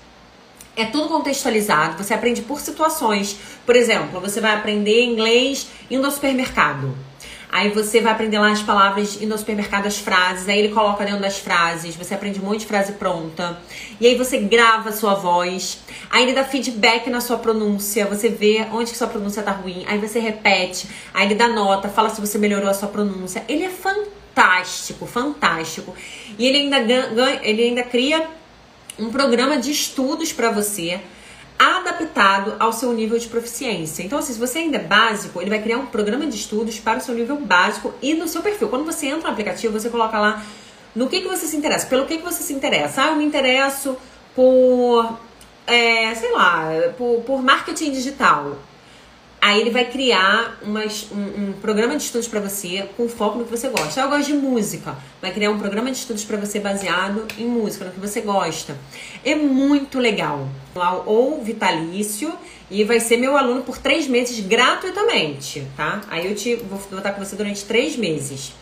É tudo contextualizado, você aprende por situações. Por exemplo, você vai aprender inglês indo ao supermercado. Aí você vai aprender lá as palavras indo ao supermercado, as frases. Aí ele coloca dentro das frases. Você aprende um monte de frase pronta. E aí você grava a sua voz. Aí ele dá feedback na sua pronúncia. Você vê onde que sua pronúncia tá ruim. Aí você repete. Aí ele dá nota, fala se você melhorou a sua pronúncia. Ele é fantástico fantástico, fantástico. E ele ainda, ganha, ele ainda cria um programa de estudos para você adaptado ao seu nível de proficiência. Então, assim, se você ainda é básico, ele vai criar um programa de estudos para o seu nível básico e no seu perfil. Quando você entra no aplicativo, você coloca lá no que, que você se interessa, pelo que, que você se interessa. Ah, eu me interesso por, é, sei lá, por, por marketing digital. Aí ele vai criar umas, um, um programa de estudos para você com foco no que você gosta. Ah, eu gosto de música. Vai criar um programa de estudos para você baseado em música, no que você gosta. É muito legal. Ou vitalício e vai ser meu aluno por três meses gratuitamente, tá? Aí eu te vou, vou estar com você durante três meses.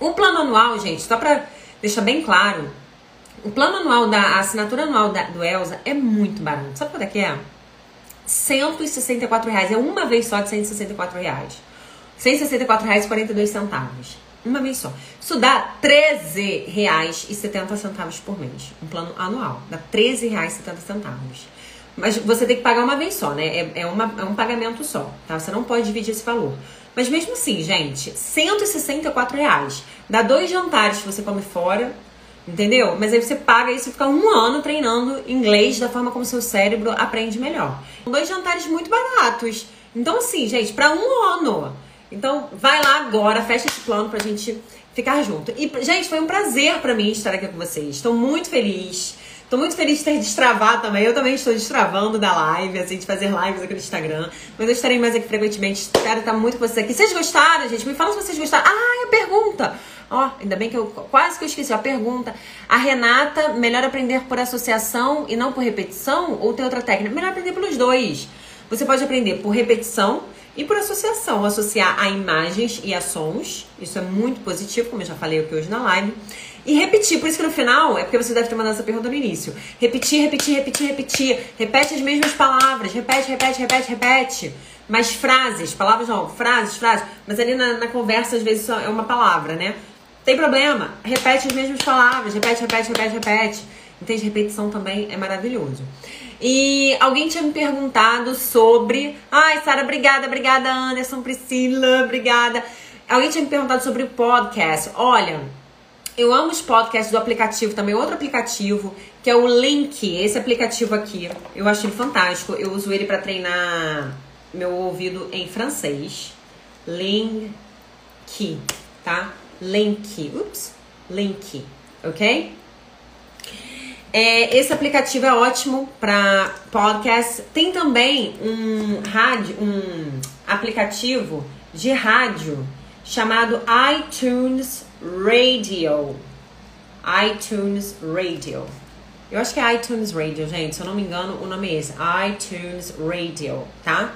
O plano anual, gente, só para deixar bem claro, o plano anual da assinatura anual da, do Elsa é muito barato. Sabe quanto é que é? 164 reais. É uma vez só de 164 reais. 164 reais e 42 centavos. Uma vez só. Isso dá 13 reais e 70 centavos por mês. Um plano anual. Dá 13 reais e 70 centavos. Mas você tem que pagar uma vez só, né? É, é, uma, é um pagamento só, tá? Você não pode dividir esse valor. Mas mesmo assim, gente, 164 reais. Dá dois jantares que você come fora Entendeu? Mas aí você paga isso e fica um ano treinando inglês da forma como seu cérebro aprende melhor. Dois jantares muito baratos. Então, assim, gente, para um ano. Então, vai lá agora, fecha esse plano pra gente ficar junto. E, gente, foi um prazer para mim estar aqui com vocês. Estou muito feliz. Estou muito feliz de ter destravado também. Eu também estou destravando da live, assim, de fazer lives aqui no Instagram. Mas eu estarei mais aqui frequentemente. Espero estar muito com vocês aqui. Vocês gostaram, gente? Me fala se vocês gostaram. Ah, a pergunta! Ó, ainda bem que eu quase que eu esqueci a pergunta. A Renata, melhor aprender por associação e não por repetição? Ou tem outra técnica? Melhor aprender pelos dois. Você pode aprender por repetição e por associação. Associar a imagens e a sons. Isso é muito positivo, como eu já falei aqui hoje na live. E repetir, por isso que no final, é porque você deve ter mandado essa pergunta no início. Repetir, repetir, repetir, repetir. Repete as mesmas palavras. Repete, repete, repete, repete. Mas frases, palavras não, frases, frases. Mas ali na, na conversa, às vezes, é uma palavra, né? Tem problema, repete as mesmas palavras, repete, repete, repete, repete. Entende? Repetição também é maravilhoso. E alguém tinha me perguntado sobre. Ai, Sara, obrigada, obrigada, Anderson, Priscila, obrigada. Alguém tinha me perguntado sobre o podcast. Olha, eu amo os podcasts do aplicativo também, outro aplicativo, que é o Link. Esse aplicativo aqui, eu acho ele fantástico. Eu uso ele para treinar meu ouvido em francês. Link, tá? Link. Ups. Link. Ok? É, esse aplicativo é ótimo para podcast. Tem também um rádio, um aplicativo de rádio chamado iTunes Radio. iTunes Radio. Eu acho que é iTunes Radio, gente. Se eu não me engano, o nome é esse. iTunes Radio, tá?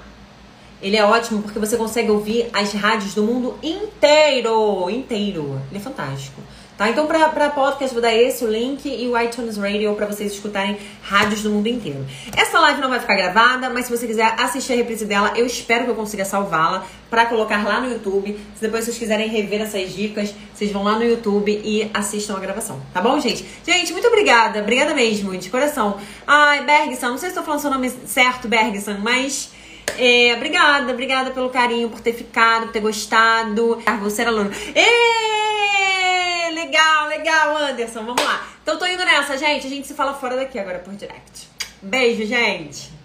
Ele é ótimo porque você consegue ouvir as rádios do mundo inteiro. Inteiro. Ele é fantástico. Tá? Então, para podcast, vou dar esse, o link e o iTunes Radio para vocês escutarem rádios do mundo inteiro. Essa live não vai ficar gravada, mas se você quiser assistir a reprise dela, eu espero que eu consiga salvá-la para colocar lá no YouTube. Se depois vocês quiserem rever essas dicas, vocês vão lá no YouTube e assistam a gravação. Tá bom, gente? Gente, muito obrigada. Obrigada mesmo, de coração. Ai, Bergson, não sei se estou falando seu nome certo, Bergson, mas é, obrigada, obrigada pelo carinho, por ter ficado, por ter gostado. Ah, você era aluno. Ê, legal, legal, Anderson. Vamos lá. Então tô indo nessa, gente. A gente se fala fora daqui agora por direct. Beijo, gente.